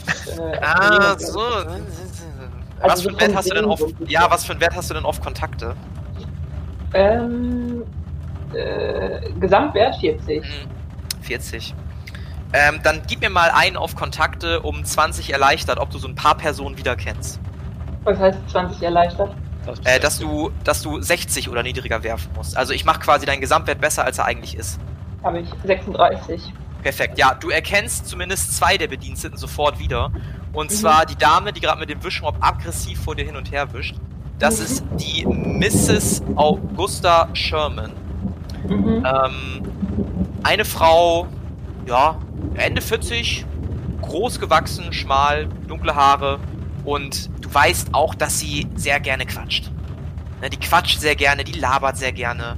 (laughs) Ah, so. Was so für einen Wert vom hast du denn auf? Sehen so. Ja, was für einen Wert hast du denn auf Kontakte? Ähm, äh, Gesamtwert 40. Hm, 40. Ähm, dann gib mir mal einen auf Kontakte um 20 erleichtert, ob du so ein paar Personen wieder kennst. Was heißt 20 erleichtert? Äh, dass du, dass du 60 oder niedriger werfen musst. Also ich mache quasi deinen Gesamtwert besser, als er eigentlich ist. Habe ich 36. Perfekt. Ja, du erkennst zumindest zwei der Bediensteten sofort wieder. Und Mhm. zwar die Dame, die gerade mit dem Wischmopp aggressiv vor dir hin und her wischt. Das Mhm. ist die Mrs. Augusta Sherman. Mhm. Ähm, eine Frau, ja, Ende 40, groß gewachsen, schmal, dunkle Haare und du weißt auch, dass sie sehr gerne quatscht. Ne, die quatscht sehr gerne, die labert sehr gerne.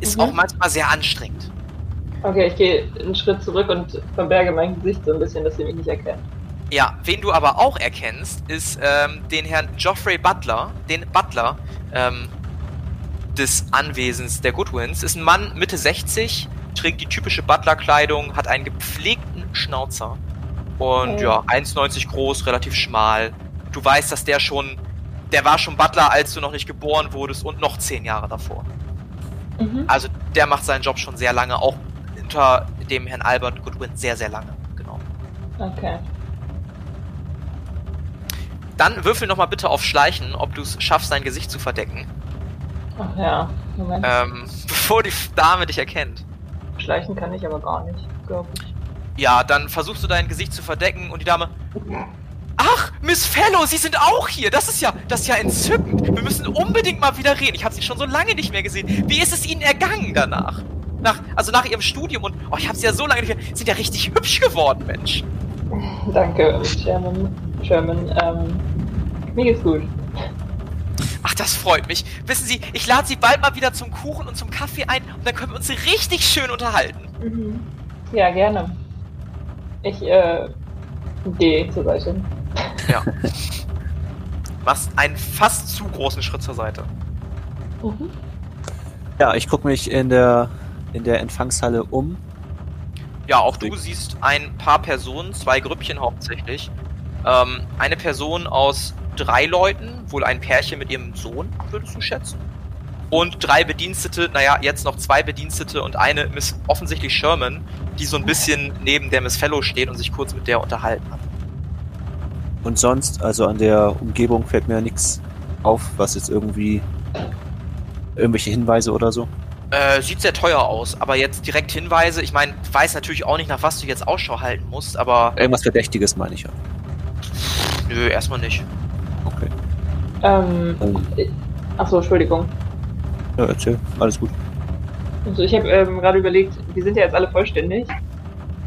Ist Mhm. auch manchmal sehr anstrengend. Okay, ich gehe einen Schritt zurück und verberge mein Gesicht so ein bisschen, dass sie mich nicht erkennt. Ja, wen du aber auch erkennst, ist ähm, den Herrn Geoffrey Butler, den Butler ähm, des Anwesens der Goodwins. Ist ein Mann Mitte 60, trägt die typische Butler-Kleidung, hat einen gepflegten Schnauzer und Okay. ja, 1,90 groß, relativ schmal. Du weißt, dass der schon, der war schon Butler, als du noch nicht geboren wurdest und noch zehn Jahre davor. Mhm. Also der macht seinen Job schon sehr lange, auch unter dem Herrn Albert Goodwin sehr, sehr lange. Genau. Okay. Dann würfel nochmal bitte auf Schleichen, ob du es schaffst, dein Gesicht zu verdecken, Ach ja, Moment. ähm, (laughs) bevor die Dame dich erkennt. Schleichen kann ich aber gar nicht, glaube ich. Ja, dann versuchst du dein Gesicht zu verdecken und die Dame. Ach, Miss Fellow, Sie sind auch hier. Das ist ja, das ist ja entzückend. Wir müssen unbedingt mal wieder reden. Ich habe Sie schon so lange nicht mehr gesehen. Wie ist es Ihnen ergangen danach? Nach, also nach Ihrem Studium und oh, ich habe Sie ja so lange nicht mehr. Sie sind ja richtig hübsch geworden, Mensch. (laughs) Danke, Sherman. Sherman, ähm, mir geht's gut. Ach, das freut mich. Wissen Sie, ich lade Sie bald mal wieder zum Kuchen und zum Kaffee ein und dann können wir uns richtig schön unterhalten. Mhm. Ja, gerne. Ich, äh, gehe zur Seite. Ja. Machst einen fast zu großen Schritt zur Seite. Mhm. Ja, ich gucke mich in der, in der Empfangshalle um. Ja, auch du siehst ein paar Personen, zwei Grüppchen hauptsächlich. Ähm, eine Person aus drei Leuten, wohl ein Pärchen mit ihrem Sohn, würdest du schätzen. Und drei Bedienstete, naja, jetzt noch zwei Bedienstete und eine Miss offensichtlich Sherman, die so ein bisschen neben der Miss Fellow steht und sich kurz mit der unterhalten hat. Und sonst, also an der Umgebung fällt mir nichts auf, was jetzt irgendwie irgendwelche Hinweise oder so. Äh, sieht sehr teuer aus, aber jetzt direkt Hinweise, ich meine, weiß natürlich auch nicht, nach was du jetzt Ausschau halten musst, aber Irgendwas Verdächtiges meine ich ja. nö, erstmal nicht. Okay. Ähm, Ähm, achso, Entschuldigung. ja, erzähl. Alles gut. Also ich habe ähm, gerade überlegt, wir sind ja jetzt alle vollständig,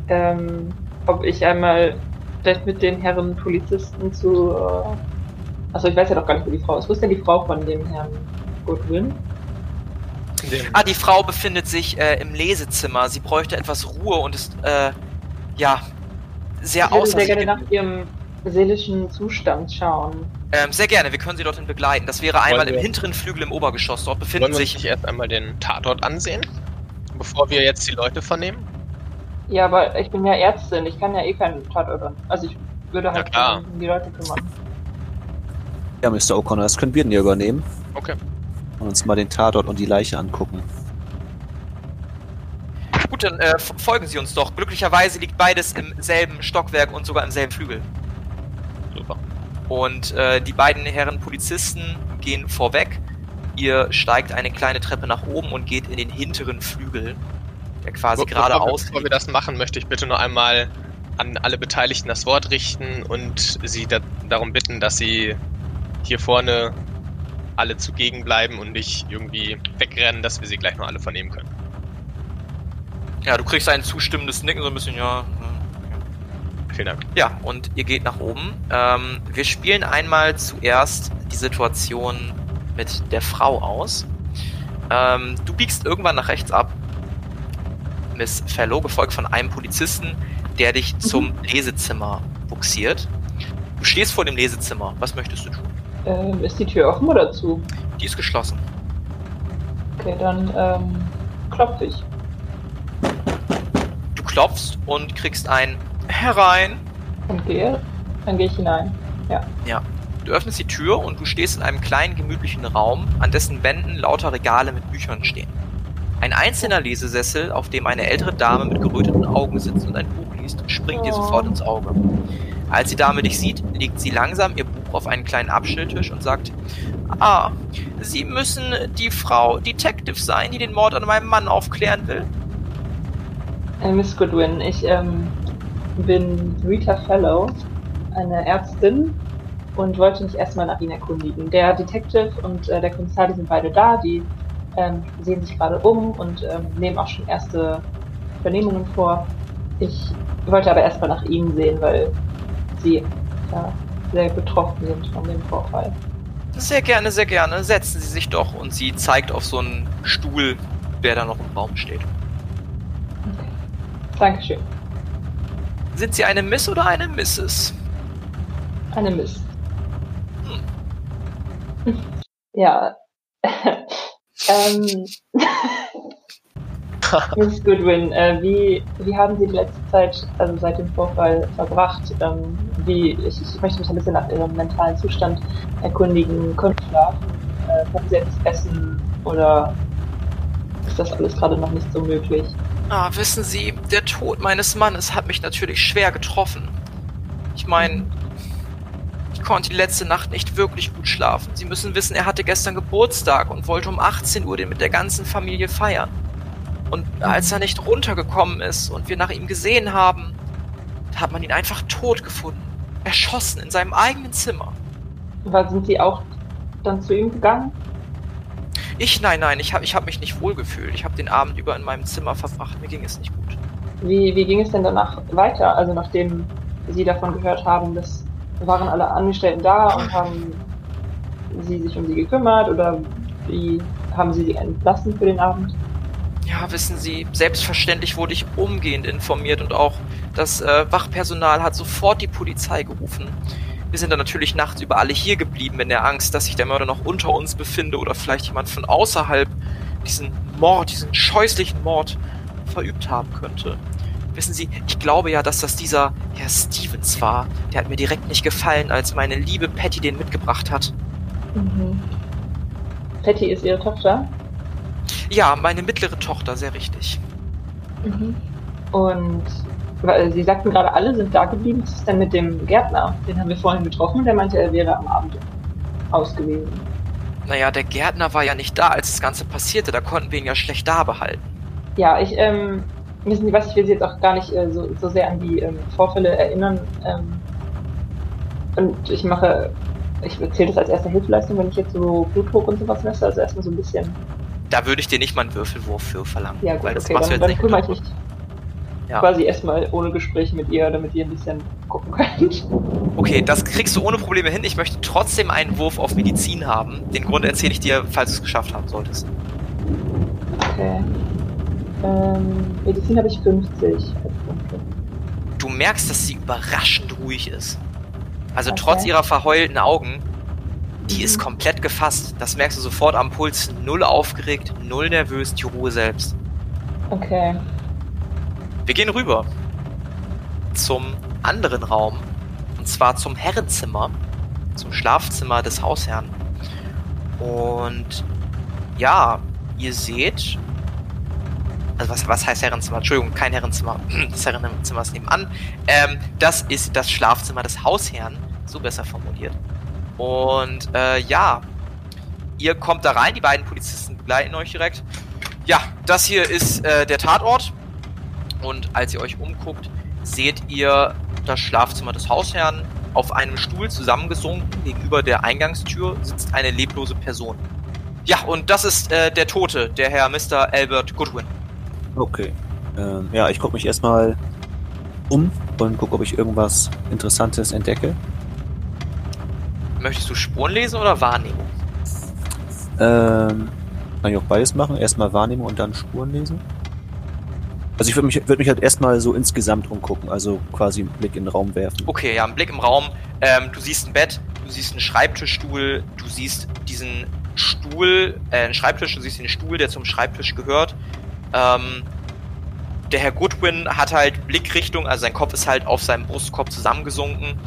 ähm, ob ich einmal vielleicht mit den Herren Polizisten zu... Äh, achso, ich weiß ja doch gar nicht, wo die Frau ist. Wo ist denn die Frau von dem Herrn Goodwin? Dem, Ah, die Frau befindet sich äh, im Lesezimmer. Sie bräuchte etwas Ruhe und ist, äh, ja, sehr ich würde außer sehr sich. gerne nach ihrem seelischen Zustand schauen. Ähm, sehr gerne, wir können Sie dorthin begleiten. Das wäre einmal Wollen im wir- hinteren Flügel im Obergeschoss. Dort wollen befinden wir uns sich. nicht erst einmal den Tatort ansehen, bevor wir jetzt die Leute vernehmen? Ja, aber ich bin ja Ärztin, ich kann ja eh keinen Tatort an. Also ich würde halt klar. um die Leute kümmern. Ja, Mr. O'Connor, das können wir denn hier übernehmen Okay. Und uns mal den Tatort und die Leiche angucken. Gut, dann äh, folgen Sie uns doch. Glücklicherweise liegt beides im selben Stockwerk und sogar im selben Flügel. Und äh, die beiden Herren Polizisten gehen vorweg. Ihr steigt eine kleine Treppe nach oben und geht in den hinteren Flügel, der quasi geradeaus Bevor wir das machen, möchte ich bitte nur einmal an alle Beteiligten das Wort richten und sie da, darum bitten, dass sie hier vorne alle zugegen bleiben und nicht irgendwie wegrennen, dass wir sie gleich noch alle vernehmen können. Ja, du kriegst ein zustimmendes Nicken, so ein bisschen, ja. Vielen Dank. Ja, und ihr geht nach oben. Ähm, wir spielen einmal zuerst die Situation mit der Frau aus. Ähm, du biegst irgendwann nach rechts ab. Miss Fellow, gefolgt von einem Polizisten, der dich zum Lesezimmer buxiert. Du stehst vor dem Lesezimmer. Was möchtest du tun? Ähm, ist die Tür offen oder zu? Die ist geschlossen. Okay, dann ähm, klopfe ich. Du klopfst und kriegst ein Herein. Und gehe. Dann gehe ich hinein. Ja. Du öffnest die Tür und du stehst in einem kleinen, gemütlichen Raum, an dessen Wänden lauter Regale mit Büchern stehen. Ein einzelner Lesesessel, auf dem eine ältere Dame mit geröteten Augen sitzt und ein Buch liest, springt dir sofort ins Auge. Als die Dame dich sieht, legt sie langsam ihr Buch auf einen kleinen Abstelltisch und sagt, Ah, Sie müssen die Frau Detective sein, die den Mord an meinem Mann aufklären will. Äh, Miss Goodwin, ich ähm, bin Rita Fellow, eine Ärztin und wollte mich erstmal nach Ihnen erkundigen. Der Detective und äh, der Kommissar, die sind beide da, die ähm, sehen sich gerade um und ähm, nehmen auch schon erste Vernehmungen vor. Ich wollte aber erstmal nach Ihnen sehen, weil Sie ja, sehr betroffen sind von dem Vorfall. Sehr gerne, sehr gerne. Setzen Sie sich doch. Und sie zeigt auf so einen Stuhl, der da noch im Raum steht. Dankeschön. Sind Sie eine Miss oder eine Mrs.? Eine Miss. (laughs) Ja. (laughs) ähm, (laughs) Miss Goodwin, äh, wie, wie haben Sie die letzte Zeit, also seit dem Vorfall, verbracht? Ähm, wie, ich, ich möchte mich ein bisschen nach Ihrem mentalen Zustand erkundigen. Konnten Sie schlafen? Äh, konnten Sie etwas essen? Oder ist das alles gerade noch nicht so möglich? Ah, wissen Sie, der Tod meines Mannes hat mich natürlich schwer getroffen. Ich meine, ich konnte die letzte Nacht nicht wirklich gut schlafen. Sie müssen wissen, er hatte gestern Geburtstag und wollte um 18 Uhr den mit der ganzen Familie feiern. Und als er nicht runtergekommen ist und wir nach ihm gesehen haben, hat man ihn einfach tot gefunden. Erschossen in seinem eigenen Zimmer. War, sind Sie auch dann zu ihm gegangen? Ich, nein, nein, ich habe ich hab mich nicht wohlgefühlt. Ich habe den Abend über in meinem Zimmer verbracht. Mir ging es nicht gut. Wie, wie ging es denn danach weiter? Also nachdem Sie davon gehört haben, dass waren alle Angestellten da und haben Sie sich um Sie gekümmert oder wie haben Sie sie entlassen für den Abend? Ja, wissen Sie, selbstverständlich wurde ich umgehend informiert und auch das äh, Wachpersonal hat sofort die Polizei gerufen. Wir sind dann natürlich nachts über alle hier geblieben in der Angst, dass sich der Mörder noch unter uns befinde oder vielleicht jemand von außerhalb diesen Mord, diesen scheußlichen Mord verübt haben könnte. Wissen Sie, ich glaube ja, dass das dieser Herr Stevens war. Der hat mir direkt nicht gefallen, als meine liebe Patty den mitgebracht hat. Mhm. Patty ist Ihre Tochter. Ja, meine mittlere Tochter, sehr richtig. Mhm. Und Sie sagten gerade, alle sind da geblieben. Was ist denn mit dem Gärtner? Den haben wir vorhin getroffen. Der meinte, er wäre am Abend aus gewesen. Naja, der Gärtner war ja nicht da, als das Ganze passierte. Da konnten wir ihn ja schlecht da behalten. Ja, ich, ähm, wissen Sie was, ich will Sie jetzt auch gar nicht äh, so, so sehr an die ähm, Vorfälle erinnern. Ähm, und ich mache, ich erzähle das als erste Hilfeleistung, wenn ich jetzt so Blutdruck und sowas messe, also erstmal so ein bisschen. Da würde ich dir nicht mal einen Würfelwurf für verlangen. Ja, gut, weil das okay, machst du dann, jetzt dann kümmere ich Ja. quasi erstmal ohne Gespräch mit ihr, damit ihr ein bisschen gucken könnt. (laughs) Okay, das kriegst du ohne Probleme hin. Ich möchte trotzdem einen Wurf auf Medizin haben. Den Grund erzähle ich dir, falls du es geschafft haben solltest. Okay. Ähm, Medizin habe ich 50 als Punkte. Du merkst, dass sie überraschend ruhig ist. Also Okay. trotz ihrer verheulten Augen, die ist komplett gefasst. Das merkst du sofort am Puls. Null aufgeregt, null nervös, die Ruhe selbst. Okay. Wir gehen rüber zum anderen Raum. Und zwar zum Herrenzimmer. Zum Schlafzimmer des Hausherrn. Und ja, ihr seht. Also was, was heißt Herrenzimmer? Entschuldigung, kein Herrenzimmer. (clears throat) Das Herrenzimmer ist nebenan. Ähm, das ist das Schlafzimmer des Hausherrn. So besser formuliert. Und äh, ja, ihr kommt da rein, die beiden Polizisten begleiten euch direkt. Ja, das hier ist äh, der Tatort. Und als ihr euch umguckt, seht ihr das Schlafzimmer des Hausherrn. Auf einem Stuhl zusammengesunken gegenüber der Eingangstür sitzt eine leblose Person. Ja, und das ist äh, der Tote, der Herr Mr. Albert Goodwin. Okay. Ähm, ja, ich gucke mich erstmal um und gucke, ob ich irgendwas Interessantes entdecke. Möchtest du Spuren lesen oder Wahrnehmung? Ähm, kann ich auch beides machen. Erstmal Wahrnehmung und dann Spuren lesen. Also ich würde mich, würd mich halt erstmal so insgesamt umgucken, also quasi einen Blick in den Raum werfen. Okay, ja, ein Blick im Raum. Ähm, du siehst ein Bett, du siehst einen Schreibtischstuhl, du siehst diesen Stuhl, äh, einen Schreibtisch, du siehst den Stuhl, der zum Schreibtisch gehört. Ähm, der Herr Goodwin hat halt Blickrichtung, also sein Kopf ist halt auf seinem Brustkorb zusammengesunken.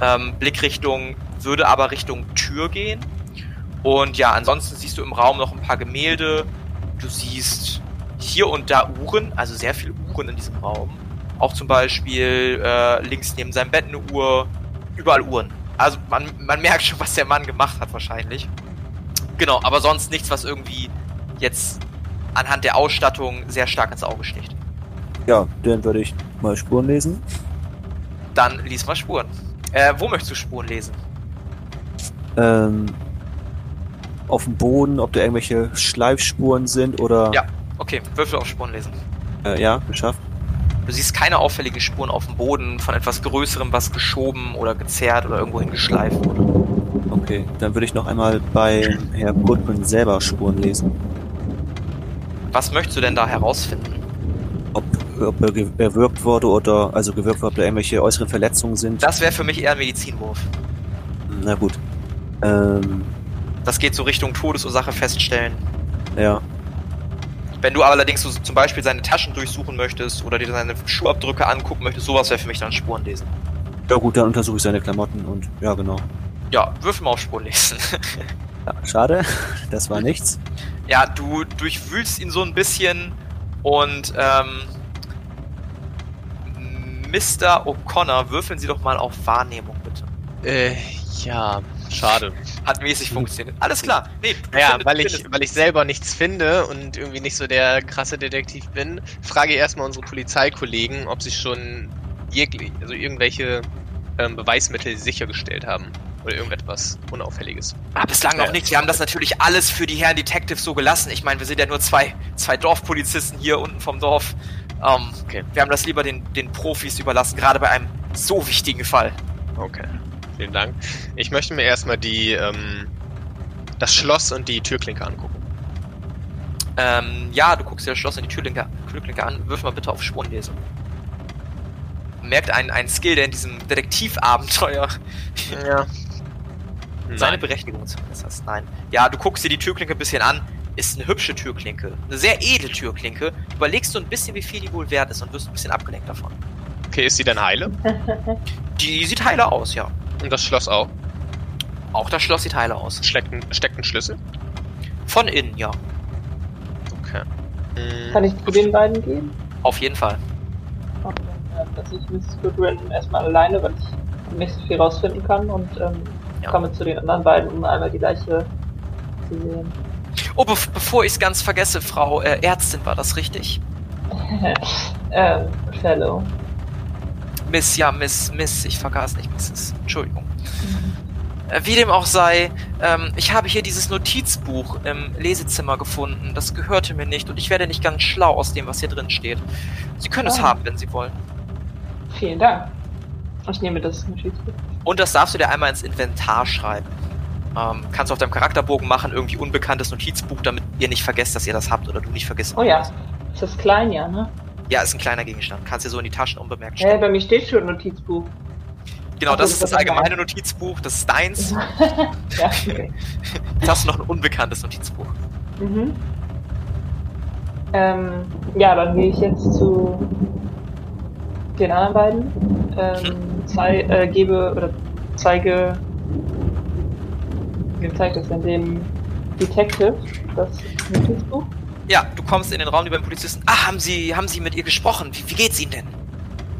Ähm, Blickrichtung würde aber Richtung Tür gehen. Und ja, ansonsten siehst du im Raum noch ein paar Gemälde. Du siehst hier und da Uhren, also sehr viele Uhren in diesem Raum. Auch zum Beispiel äh, links neben seinem Bett eine Uhr, überall Uhren. Also man, man merkt schon, was der Mann gemacht hat wahrscheinlich. Genau, aber sonst nichts, was irgendwie jetzt anhand der Ausstattung sehr stark ins Auge sticht. Ja, dann würde ich mal Spuren lesen. Dann lies mal Spuren. Äh, wo möchtest du Spuren lesen? Ähm, auf dem Boden, ob da irgendwelche Schleifspuren sind oder. Ja. Okay, Würfel auf Spuren lesen. Äh, ja, geschafft. Du siehst keine auffälligen Spuren auf dem Boden von etwas Größerem, was geschoben oder gezerrt oder irgendwo hingeschleift wurde. Okay, dann würde ich noch einmal bei Herr Goodman selber Spuren lesen. Was möchtest du denn da herausfinden? Ob, ob er ge- erwürgt wurde oder, also gewürgt wurde, ob da irgendwelche äußeren Verletzungen sind. Das wäre für mich eher ein Medizinwurf. Na gut. Ähm, Das geht so Richtung Todesursache feststellen. ja. Wenn du allerdings so zum Beispiel seine Taschen durchsuchen möchtest oder dir seine Schuhabdrücke angucken möchtest, sowas wäre für mich dann Spuren lesen. Ja gut, dann untersuche ich seine Klamotten und ja genau. Ja, würfel mal auf Spuren lesen. (laughs) Ja, schade, (laughs) das war nichts. ja, du durchwühlst ihn so ein bisschen und ähm, Mr. O'Connor, würfeln Sie doch mal auf Wahrnehmung, bitte. Äh, ja, schade. Hat mäßig funktioniert. Alles klar. Nee, Naja, findest- weil ich, findest- weil ich selber nichts finde und irgendwie nicht so der krasse Detektiv bin, frage ich erstmal unsere Polizeikollegen, ob sie schon jeglich, also irgendwelche ähm, Beweismittel sichergestellt haben. Oder irgendetwas Unauffälliges. Ah, bislang noch Ja. nichts. Wir haben das natürlich alles für die Herren Detectives so gelassen. Ich meine, wir sind ja nur zwei, zwei Dorfpolizisten hier unten vom Dorf. Ähm, Okay. Wir haben das lieber den, den Profis überlassen, gerade bei einem so wichtigen Fall. Okay. Vielen Dank. Ich möchte mir erstmal die, ähm, das Schloss und die Türklinke angucken. Ähm, ja, du guckst dir das Schloss und die Türklinke, Türklinke an. Wirf mal bitte auf Spurenlesen. Merkt einen, einen Skill, der in diesem Detektivabenteuer (laughs) Ja. seine Nein. Berechtigung zumindest hast. Nein. Ja, du guckst dir die Türklinke ein bisschen an. Ist eine hübsche Türklinke. Eine sehr edle Türklinke. Überlegst du ein bisschen, wie viel die wohl wert ist und wirst ein bisschen abgelenkt davon. Okay, ist sie denn heile? (laughs) Die sieht heile aus, ja. Und das Schloss auch? Auch das Schloss sieht heile aus. Steckt ein, steckt ein Schlüssel? Von innen, ja. Okay. Hm, Kann ich zu den beiden gehen? Auf jeden Fall. Okay, äh, dass ich Mrs. Goodwin erstmal alleine, weil ich nicht so viel rausfinden kann und ähm, Ja. komme zu den anderen beiden, um einmal die Leiche zu sehen. Oh, bev bevor ich es ganz vergesse, Frau äh, Ärztin, war das richtig? (laughs) ähm, Fellow. Miss, ja, Miss, Miss, ich vergaß nicht, Mrs. Entschuldigung. Äh, Wie dem auch sei, ähm, ich habe hier dieses Notizbuch im Lesezimmer gefunden. Das gehörte mir nicht und ich werde nicht ganz schlau aus dem, was hier drin steht. Sie können es Ah. haben, wenn Sie wollen. Vielen Dank. Ich nehme das Notizbuch. Und das darfst du dir einmal ins Inventar schreiben. Ähm, kannst du auf deinem Charakterbogen machen, irgendwie unbekanntes Notizbuch, damit ihr nicht vergesst, dass ihr das habt oder du nicht vergisst. Oh ja, ist das klein, ja, ne? Ja, ist ein kleiner Gegenstand. Kannst dir so in die Taschen unbemerkt stecken. bei mir steht schon Notizbuch. Genau, Ach, das das ist das ist allgemeine Notizbuch, das ist deins. (laughs) ja, okay. (laughs) Jetzt hast du noch ein unbekanntes Notizbuch. Mhm. Ähm, ja, dann gehe ich jetzt zu den anderen beiden. Ähm, zei äh, gebe oder zeige. Wie zeigt das denn dem Detective das Notizbuch? Ja, du kommst in den Raum über den Polizisten. Ah, haben Sie, haben Sie mit ihr gesprochen? Wie, wie geht's Ihnen denn?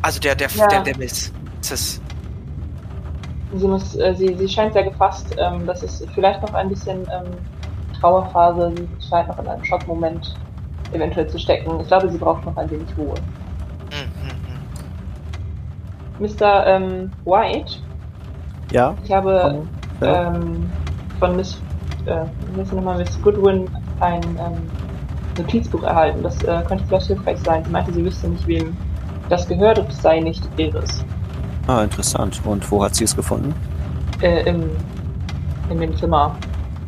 Also der, der, Ja. der, der Miss. Sis. Sie muss, äh, sie, sie scheint sehr gefasst. Ähm, das ist vielleicht noch ein bisschen ähm, Trauerphase. Sie scheint noch in einem Schockmoment eventuell zu stecken. Ich glaube, sie braucht noch ein wenig Ruhe. Hm, hm, hm. Mr. Ähm, White, Ja? ich habe Ja. ähm, von Miss, äh, nochmal, Miss Goodwin ein ähm, Notizbuch erhalten. Das äh, könnte vielleicht hilfreich sein. Sie meinte, sie wüsste nicht, wem das gehört und es sei nicht ihres. Ah, interessant. Und wo hat sie es gefunden? Äh, im, in dem Zimmer.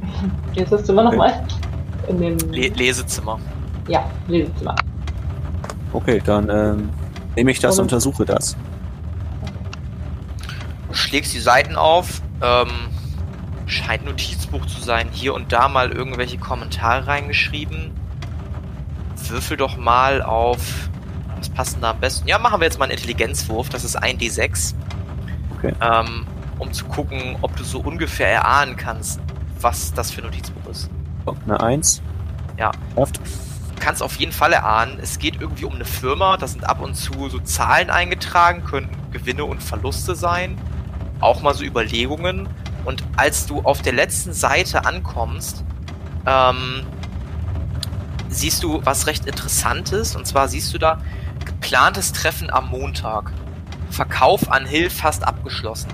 (laughs) Ist das Zimmer nochmal? In dem, Le Lesezimmer. ja, Lesezimmer. Okay, dann ähm, nehme ich das und Und- untersuche das. Du schlägst die Seiten auf. Ähm, scheint Notizbuch zu sein. Hier und da mal irgendwelche Kommentare reingeschrieben. Würfel doch mal auf. Was passt denn da am besten? Ja, machen wir jetzt mal einen Intelligenzwurf. Das ist ein D6. Okay. Ähm, um zu gucken, ob du so ungefähr erahnen kannst, was das für ein Notizbuch ist. So, eine Eins. Ja. Schafft. Du kannst auf jeden Fall erahnen, es geht irgendwie um eine Firma, da sind ab und zu so Zahlen eingetragen, könnten Gewinne und Verluste sein, auch mal so Überlegungen. Und als du auf der letzten Seite ankommst, ähm, siehst du was recht Interessantes. Und zwar siehst du da geplantes Treffen am Montag. Verkauf an Hill fast abgeschlossen.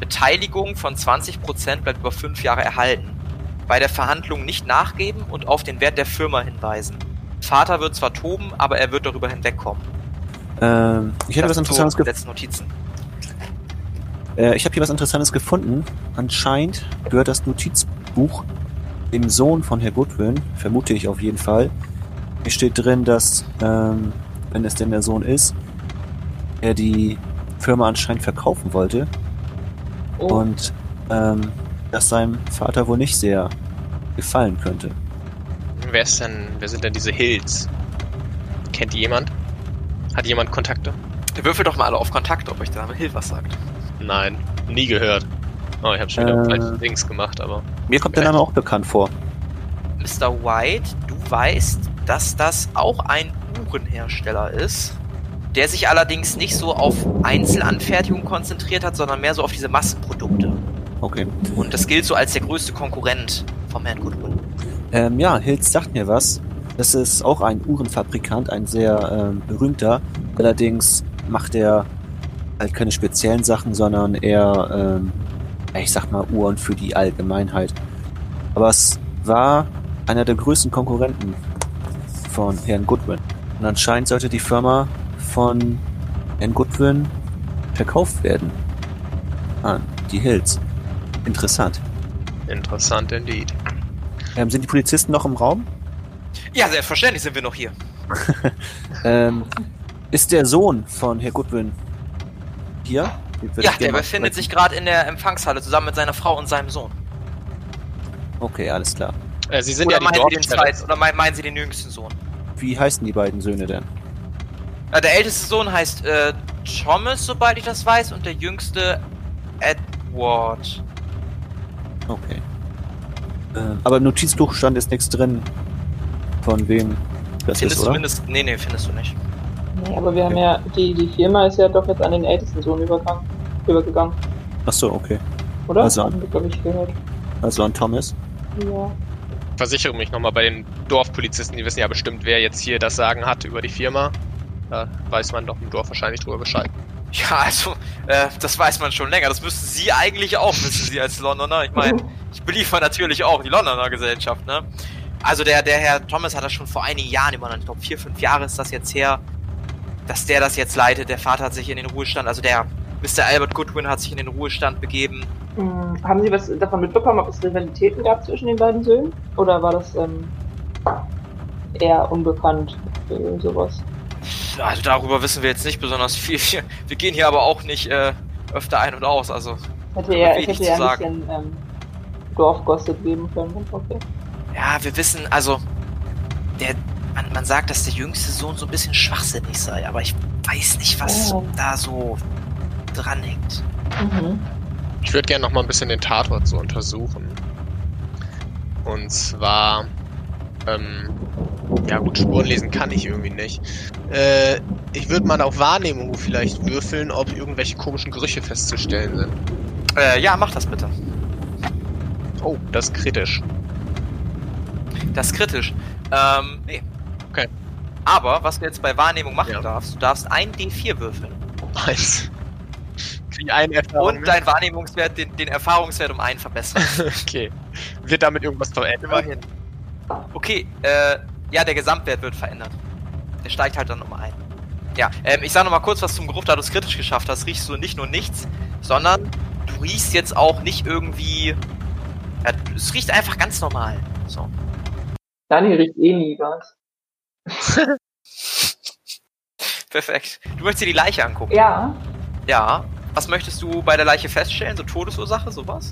Beteiligung von 20% bleibt über fünf Jahre erhalten bei der Verhandlung nicht nachgeben und auf den Wert der Firma hinweisen. Vater wird zwar toben, aber er wird darüber hinwegkommen. Ähm, ich hätte Das was Interessantes gefunden. Notizen. Äh, ich habe hier was Interessantes gefunden. Anscheinend gehört das Notizbuch dem Sohn von Herr Goodwin, vermute ich auf jeden Fall. Hier steht drin, dass, ähm, wenn es denn der Sohn ist, er die Firma anscheinend verkaufen wollte Oh, und ähm, das seinem Vater wohl nicht sehr gefallen könnte. Wer ist denn, wer sind denn diese Hills? Kennt die jemand? Hat jemand Kontakte? Würfel doch mal alle auf Kontakt, ob euch der Name Hill was sagt. Nein, nie gehört. Oh, ich habe schon wieder Äh. Dings gemacht, aber Mir kommt der Name auch bekannt vor. Mr. White, du weißt, dass das auch ein Uhrenhersteller ist, der sich allerdings nicht so auf Einzelanfertigung konzentriert hat, sondern mehr so auf diese Massenprodukte. Okay. Und das gilt so als der größte Konkurrent vom Herrn Goodwin. Ähm, ja, Hills sagt mir was. Das ist auch ein Uhrenfabrikant, ein sehr ähm, berühmter. Allerdings macht er halt keine speziellen Sachen, sondern eher, ähm, ich sag mal, Uhren für die Allgemeinheit. Aber es war einer der größten Konkurrenten von Herrn Goodwin. Und anscheinend sollte die Firma von Herrn Goodwin verkauft werden. An die Hills. Interessant. interessant indeed. Ähm, sind die Polizisten noch im Raum? Ja, selbstverständlich sind wir noch hier. (laughs) Ähm, ist der Sohn von Herr Goodwin hier? Ja, der befindet sich gerade in der Empfangshalle zusammen mit seiner Frau und seinem Sohn. Okay, alles klar. Äh, Sie sind Oder ja die meinen Sie den zweiten, oder mein- meinen Sie den jüngsten Sohn? Wie heißen die beiden Söhne denn? Äh, der älteste Sohn heißt äh, Thomas, sobald ich das weiß, und der jüngste Edward. Okay. Ähm, aber im Notizbuch stand ist nichts drin, von wem das Findest ist, du oder? mindestens. Nee, nee, findest du nicht. Nee, aber wir haben ja, die, die Firma ist ja doch jetzt an den ältesten Sohn übergegangen, übergegangen Ach so, okay. oder? Also- gehört. Also an Thomas. Ja. versichere mich nochmal bei den Dorfpolizisten, die wissen ja bestimmt, wer jetzt hier das Sagen hat über die Firma. Da weiß man doch im Dorf wahrscheinlich drüber Bescheid. Ja, also, äh, das weiß man schon länger. Das müssten Sie eigentlich auch wissen, Sie als Londoner. Ich meine, (laughs) ich beliefer natürlich auch die Londoner Gesellschaft, ne? Also der, der Herr Thomas hat das schon vor einigen Jahren übernommen. Ich glaube, vier, fünf Jahre ist das jetzt her, dass der das jetzt leitet. Der Vater hat sich in den Ruhestand, also der Mr. Albert Goodwin hat sich in den Ruhestand begeben. Hm, haben Sie was davon mitbekommen, ob es Rivalitäten gab zwischen den beiden Söhnen? Oder war das ähm, eher unbekannt für sowas? Also darüber wissen wir jetzt nicht besonders viel. Wir, gehen hier aber auch nicht äh, öfter ein und aus. Also Hätte ja, es wenig hätte zu ja ein sagen. bisschen ähm, Dorfgossip geben können. Okay. ja, wir wissen, also der, man, man sagt, dass der jüngste Sohn so ein bisschen schwachsinnig sei, aber ich weiß nicht, was Oh. da so dranhängt. Mhm. Ich würde gerne noch mal ein bisschen den Tatort so untersuchen. Und zwar, ähm, ja gut, Spuren lesen kann ich irgendwie nicht. Äh, ich würde mal auf Wahrnehmung vielleicht würfeln, ob irgendwelche komischen Gerüche festzustellen sind. Äh, ja, mach das bitte. Oh, das ist kritisch. Das ist kritisch. Ähm, nee. Aber, was du jetzt bei Wahrnehmung machen Ja. darfst, du darfst ein D4 würfeln. Eins. Krieg eine Erfahrung. Und dein Wahrnehmungswert, den, den Erfahrungswert um einen verbessern. (laughs) Okay. Wird damit irgendwas verändert? Immerhin. Okay, äh, ja, der Gesamtwert wird verändert. Der steigt halt dann um ein. Ja, ähm, ich sag noch mal kurz was zum Geruch, da du es kritisch geschafft hast, riechst du nicht nur nichts, sondern du riechst jetzt auch nicht irgendwie. Ja, es riecht einfach ganz normal. So. Daniel riecht eh nie was. (laughs) Perfekt. Du möchtest dir die Leiche angucken? Ja. Ja. Was möchtest du bei der Leiche feststellen? So Todesursache, sowas?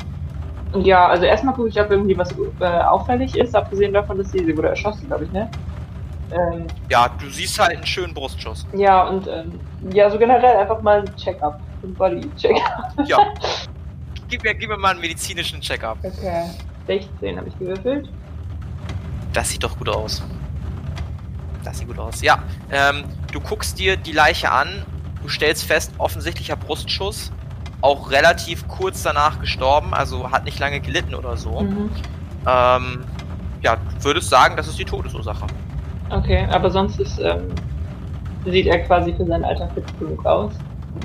Ja, also erstmal gucke ich, ob irgendwie was äh, auffällig ist, abgesehen davon, dass sie, sie wurde erschossen, glaube ich, ne? Ähm, Ja, du siehst halt einen schönen Brustschuss. ja, und ähm, ja, so generell einfach mal ein Check-up. Ein Body-Check-up. Ja. (laughs) gib, mir, gib mir mal einen medizinischen Check-up. Okay. 16 habe ich gewürfelt. Das sieht doch gut aus. Das sieht gut aus. Ja, ähm, du guckst dir die Leiche an, du stellst fest, offensichtlicher Brustschuss, auch relativ kurz danach gestorben, also hat nicht lange gelitten oder so. Mhm. Ähm, ja, du würdest sagen, das ist die Todesursache. Okay, aber sonst ist, ähm, sieht er quasi für sein Alter fit genug aus.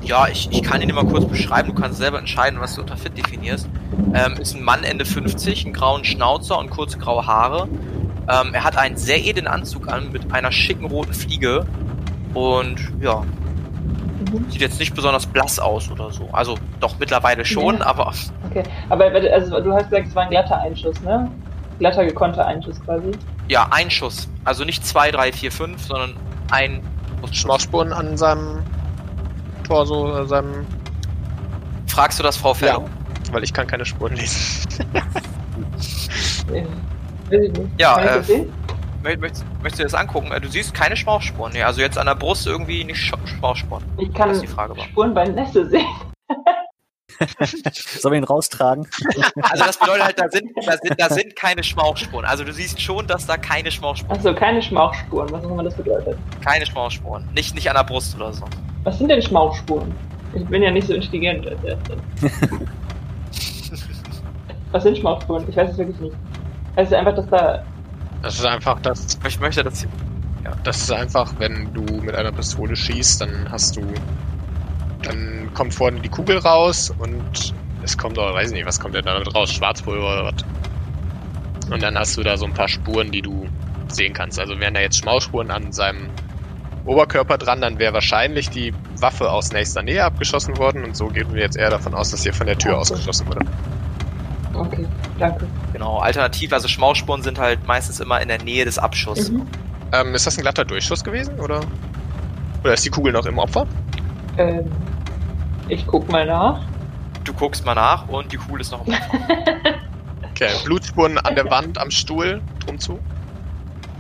Ja, ich, ich kann ihn immer kurz beschreiben, du kannst selber entscheiden, was du unter fit definierst. Ähm, ist ein Mann Ende 50, einen grauen Schnauzer und kurze graue Haare. Ähm, er hat einen sehr edlen Anzug an mit einer schicken roten Fliege und ja, Mhm. sieht jetzt nicht besonders blass aus oder so. Also doch mittlerweile schon, Ja. aber Okay, aber also, du hast gesagt, es war ein glatter Einschuss, ne? Glatter gekonnter Einschuss quasi. ja, ein Schuss. Also nicht zwei, drei, vier, fünf, sondern ein Schuss. Schmauchspuren an seinem Torso, äh, seinem. Fragst du das Frau Fellow? Weil ich kann keine Spuren lesen. (laughs) Ja, äh, Möchtest, möchtest du das angucken? Äh, Du siehst keine Schmauchspuren. Nee, also jetzt an der Brust irgendwie nicht Sch Schmauchspuren. Ich kann die Frage war. Spuren bei Nässe sehen. Sollen wir ihn raustragen? (laughs) Also das bedeutet halt, da sind, da sind, da sind keine Schmauchspuren. Also du siehst schon, dass da keine Schmauchspuren Achso, keine Schmauchspuren, was auch immer das bedeutet. Keine Schmauchspuren. Nicht, nicht an der Brust oder so. Was sind denn Schmauchspuren? Ich bin ja nicht so intelligent als (laughs) Erste. Was sind Schmauchspuren? Ich weiß es wirklich nicht. Also einfach, dass da. Das ist einfach das. Ich möchte das hier. Das ist einfach, wenn du mit einer Pistole schießt, dann hast du. Dann kommt vorne die Kugel raus und es kommt auch, weiß ich nicht, was kommt denn damit raus? Schwarzpulver oder was? Und dann hast du da so ein paar Spuren, die du sehen kannst. Also wären da jetzt Schmauchspuren an seinem Oberkörper dran, dann wäre wahrscheinlich die Waffe aus nächster Nähe abgeschossen worden und so gehen wir jetzt eher davon aus, dass hier von der Tür ausgeschossen wurde. Okay, danke. Genau, alternativ, also Schmauchspuren sind halt meistens immer in der Nähe des Abschusses. Mhm. Ähm, ist das ein glatter Durchschuss gewesen oder? Oder ist die Kugel noch im Opfer? Ähm, ich guck mal nach. Du guckst mal nach und die Kugel ist noch im (laughs) Okay, Blutspuren an der Wand, am Stuhl, drum zu?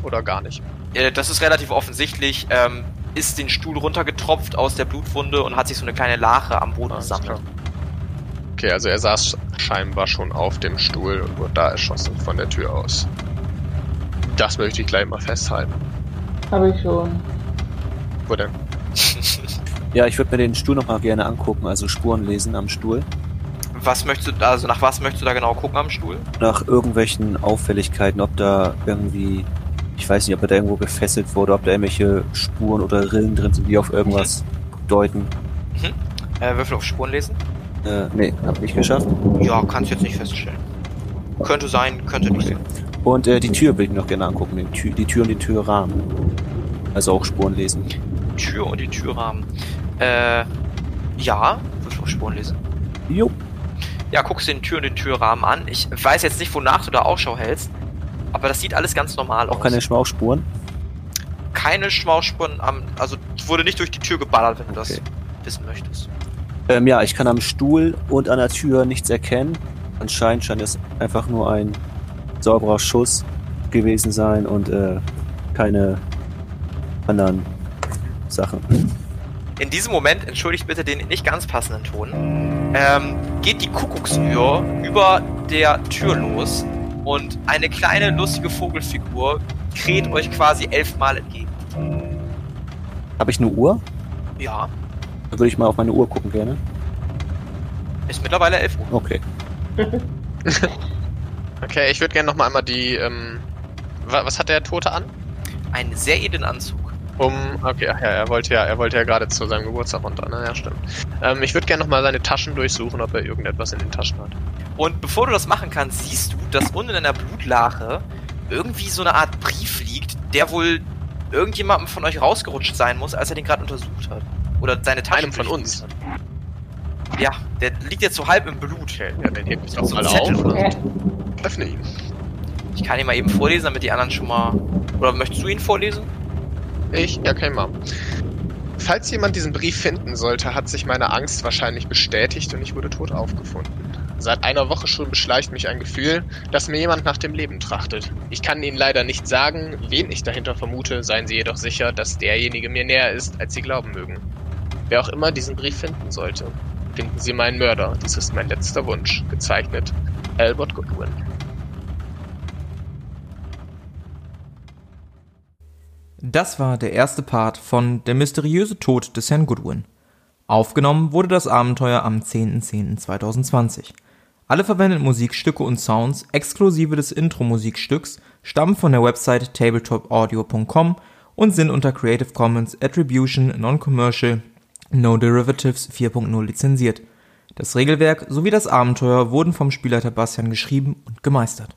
Oder gar nicht? Äh, Das ist relativ offensichtlich. Ähm, ist den Stuhl runtergetropft aus der Blutwunde und hat sich so eine kleine Lache am Boden gesammelt. Okay, also er saß scheinbar schon auf dem Stuhl und wurde da erschossen von der Tür aus. Das möchte ich gleich mal festhalten. Habe ich schon. Wo denn? (laughs) Ja, ich würde mir den Stuhl nochmal gerne angucken, also Spuren lesen am Stuhl. Was möchtest du, also nach was möchtest du da genau gucken am Stuhl? Nach irgendwelchen Auffälligkeiten, ob da irgendwie, ich weiß nicht, ob er da irgendwo gefesselt wurde, ob da irgendwelche Spuren oder Rillen drin sind, die auf irgendwas deuten. Äh, Würfel auf Spuren lesen? Äh, nee, hab nicht geschafft. Ja, kannst du jetzt nicht feststellen. Könnte sein, könnte nicht sein. Und äh, die Tür will ich noch gerne angucken, den Tür, die Tür und den Türrahmen. Also auch Spuren lesen. Tür und die Türrahmen. Äh, ja, Würfel auf Spuren lesen. Jo. Ja, guckst dir den Tür und den Türrahmen an. Ich weiß jetzt nicht, wonach du da Ausschau hältst, aber das sieht alles ganz normal Auch aus. keine Schmauchspuren. keine Schmauchspuren am, also wurde nicht durch die Tür geballert, wenn du das Okay. wissen möchtest. Ähm, ja, ich kann am Stuhl und an der Tür nichts erkennen. Anscheinend scheint es einfach nur ein sauberer Schuss gewesen sein und äh, keine anderen Sachen. In diesem Moment, entschuldigt bitte den nicht ganz passenden Ton, ähm, geht die Kuckucksuhr über der Tür los und eine kleine lustige Vogelfigur kräht euch quasi elfmal entgegen. Habe ich eine Uhr? Ja, Dann würde ich mal auf meine Uhr gucken gerne. Ist mittlerweile 11 Uhr. Okay. (laughs) Okay, ich würde gerne nochmal einmal die, ähm, wa- was hat der Tote an? Einen sehr edlen Anzug. Um, okay, ach ja, er wollte ja, er wollte ja gerade zu seinem Geburtstag runter, ne? Ja, stimmt. Ähm, ich würde gerne nochmal seine Taschen durchsuchen, ob er irgendetwas in den Taschen hat. Und bevor du das machen kannst, siehst du, dass unten in der Blutlache irgendwie so eine Art Brief liegt, der wohl irgendjemandem von euch rausgerutscht sein muss, als er den gerade untersucht hat. Oder seine Taschen Einem von uns. Ja, der liegt jetzt so halb im Blut. Okay, ja, dann heb ich doch So mal auf oder öffne ihn. Ich kann ihn mal eben vorlesen, damit die anderen schon mal. Oder möchtest du ihn vorlesen? Ich? Ja, kein mal. Falls jemand diesen Brief finden sollte, hat sich meine Angst wahrscheinlich bestätigt und ich wurde tot aufgefunden. Seit einer Woche schon beschleicht mich ein Gefühl, dass mir jemand nach dem Leben trachtet. Ich kann Ihnen leider nicht sagen, wen ich dahinter vermute, seien Sie jedoch sicher, dass derjenige mir näher ist, als Sie glauben mögen. Wer auch immer diesen Brief finden sollte, finden Sie meinen Mörder. Dies ist mein letzter Wunsch. Gezeichnet Albert Goodwin. Das war der erste Part von Der mysteriöse Tod des Herrn Goodwin. Aufgenommen wurde das Abenteuer am 10.10.2020. Alle verwendeten Musikstücke und Sounds, exklusive des Intro-Musikstücks, stammen von der Website tabletopaudio.com und sind unter Creative Commons Attribution Non-Commercial No Derivatives 4.0 lizenziert. Das Regelwerk sowie das Abenteuer wurden vom Spielleiter Bastian geschrieben und gemeistert.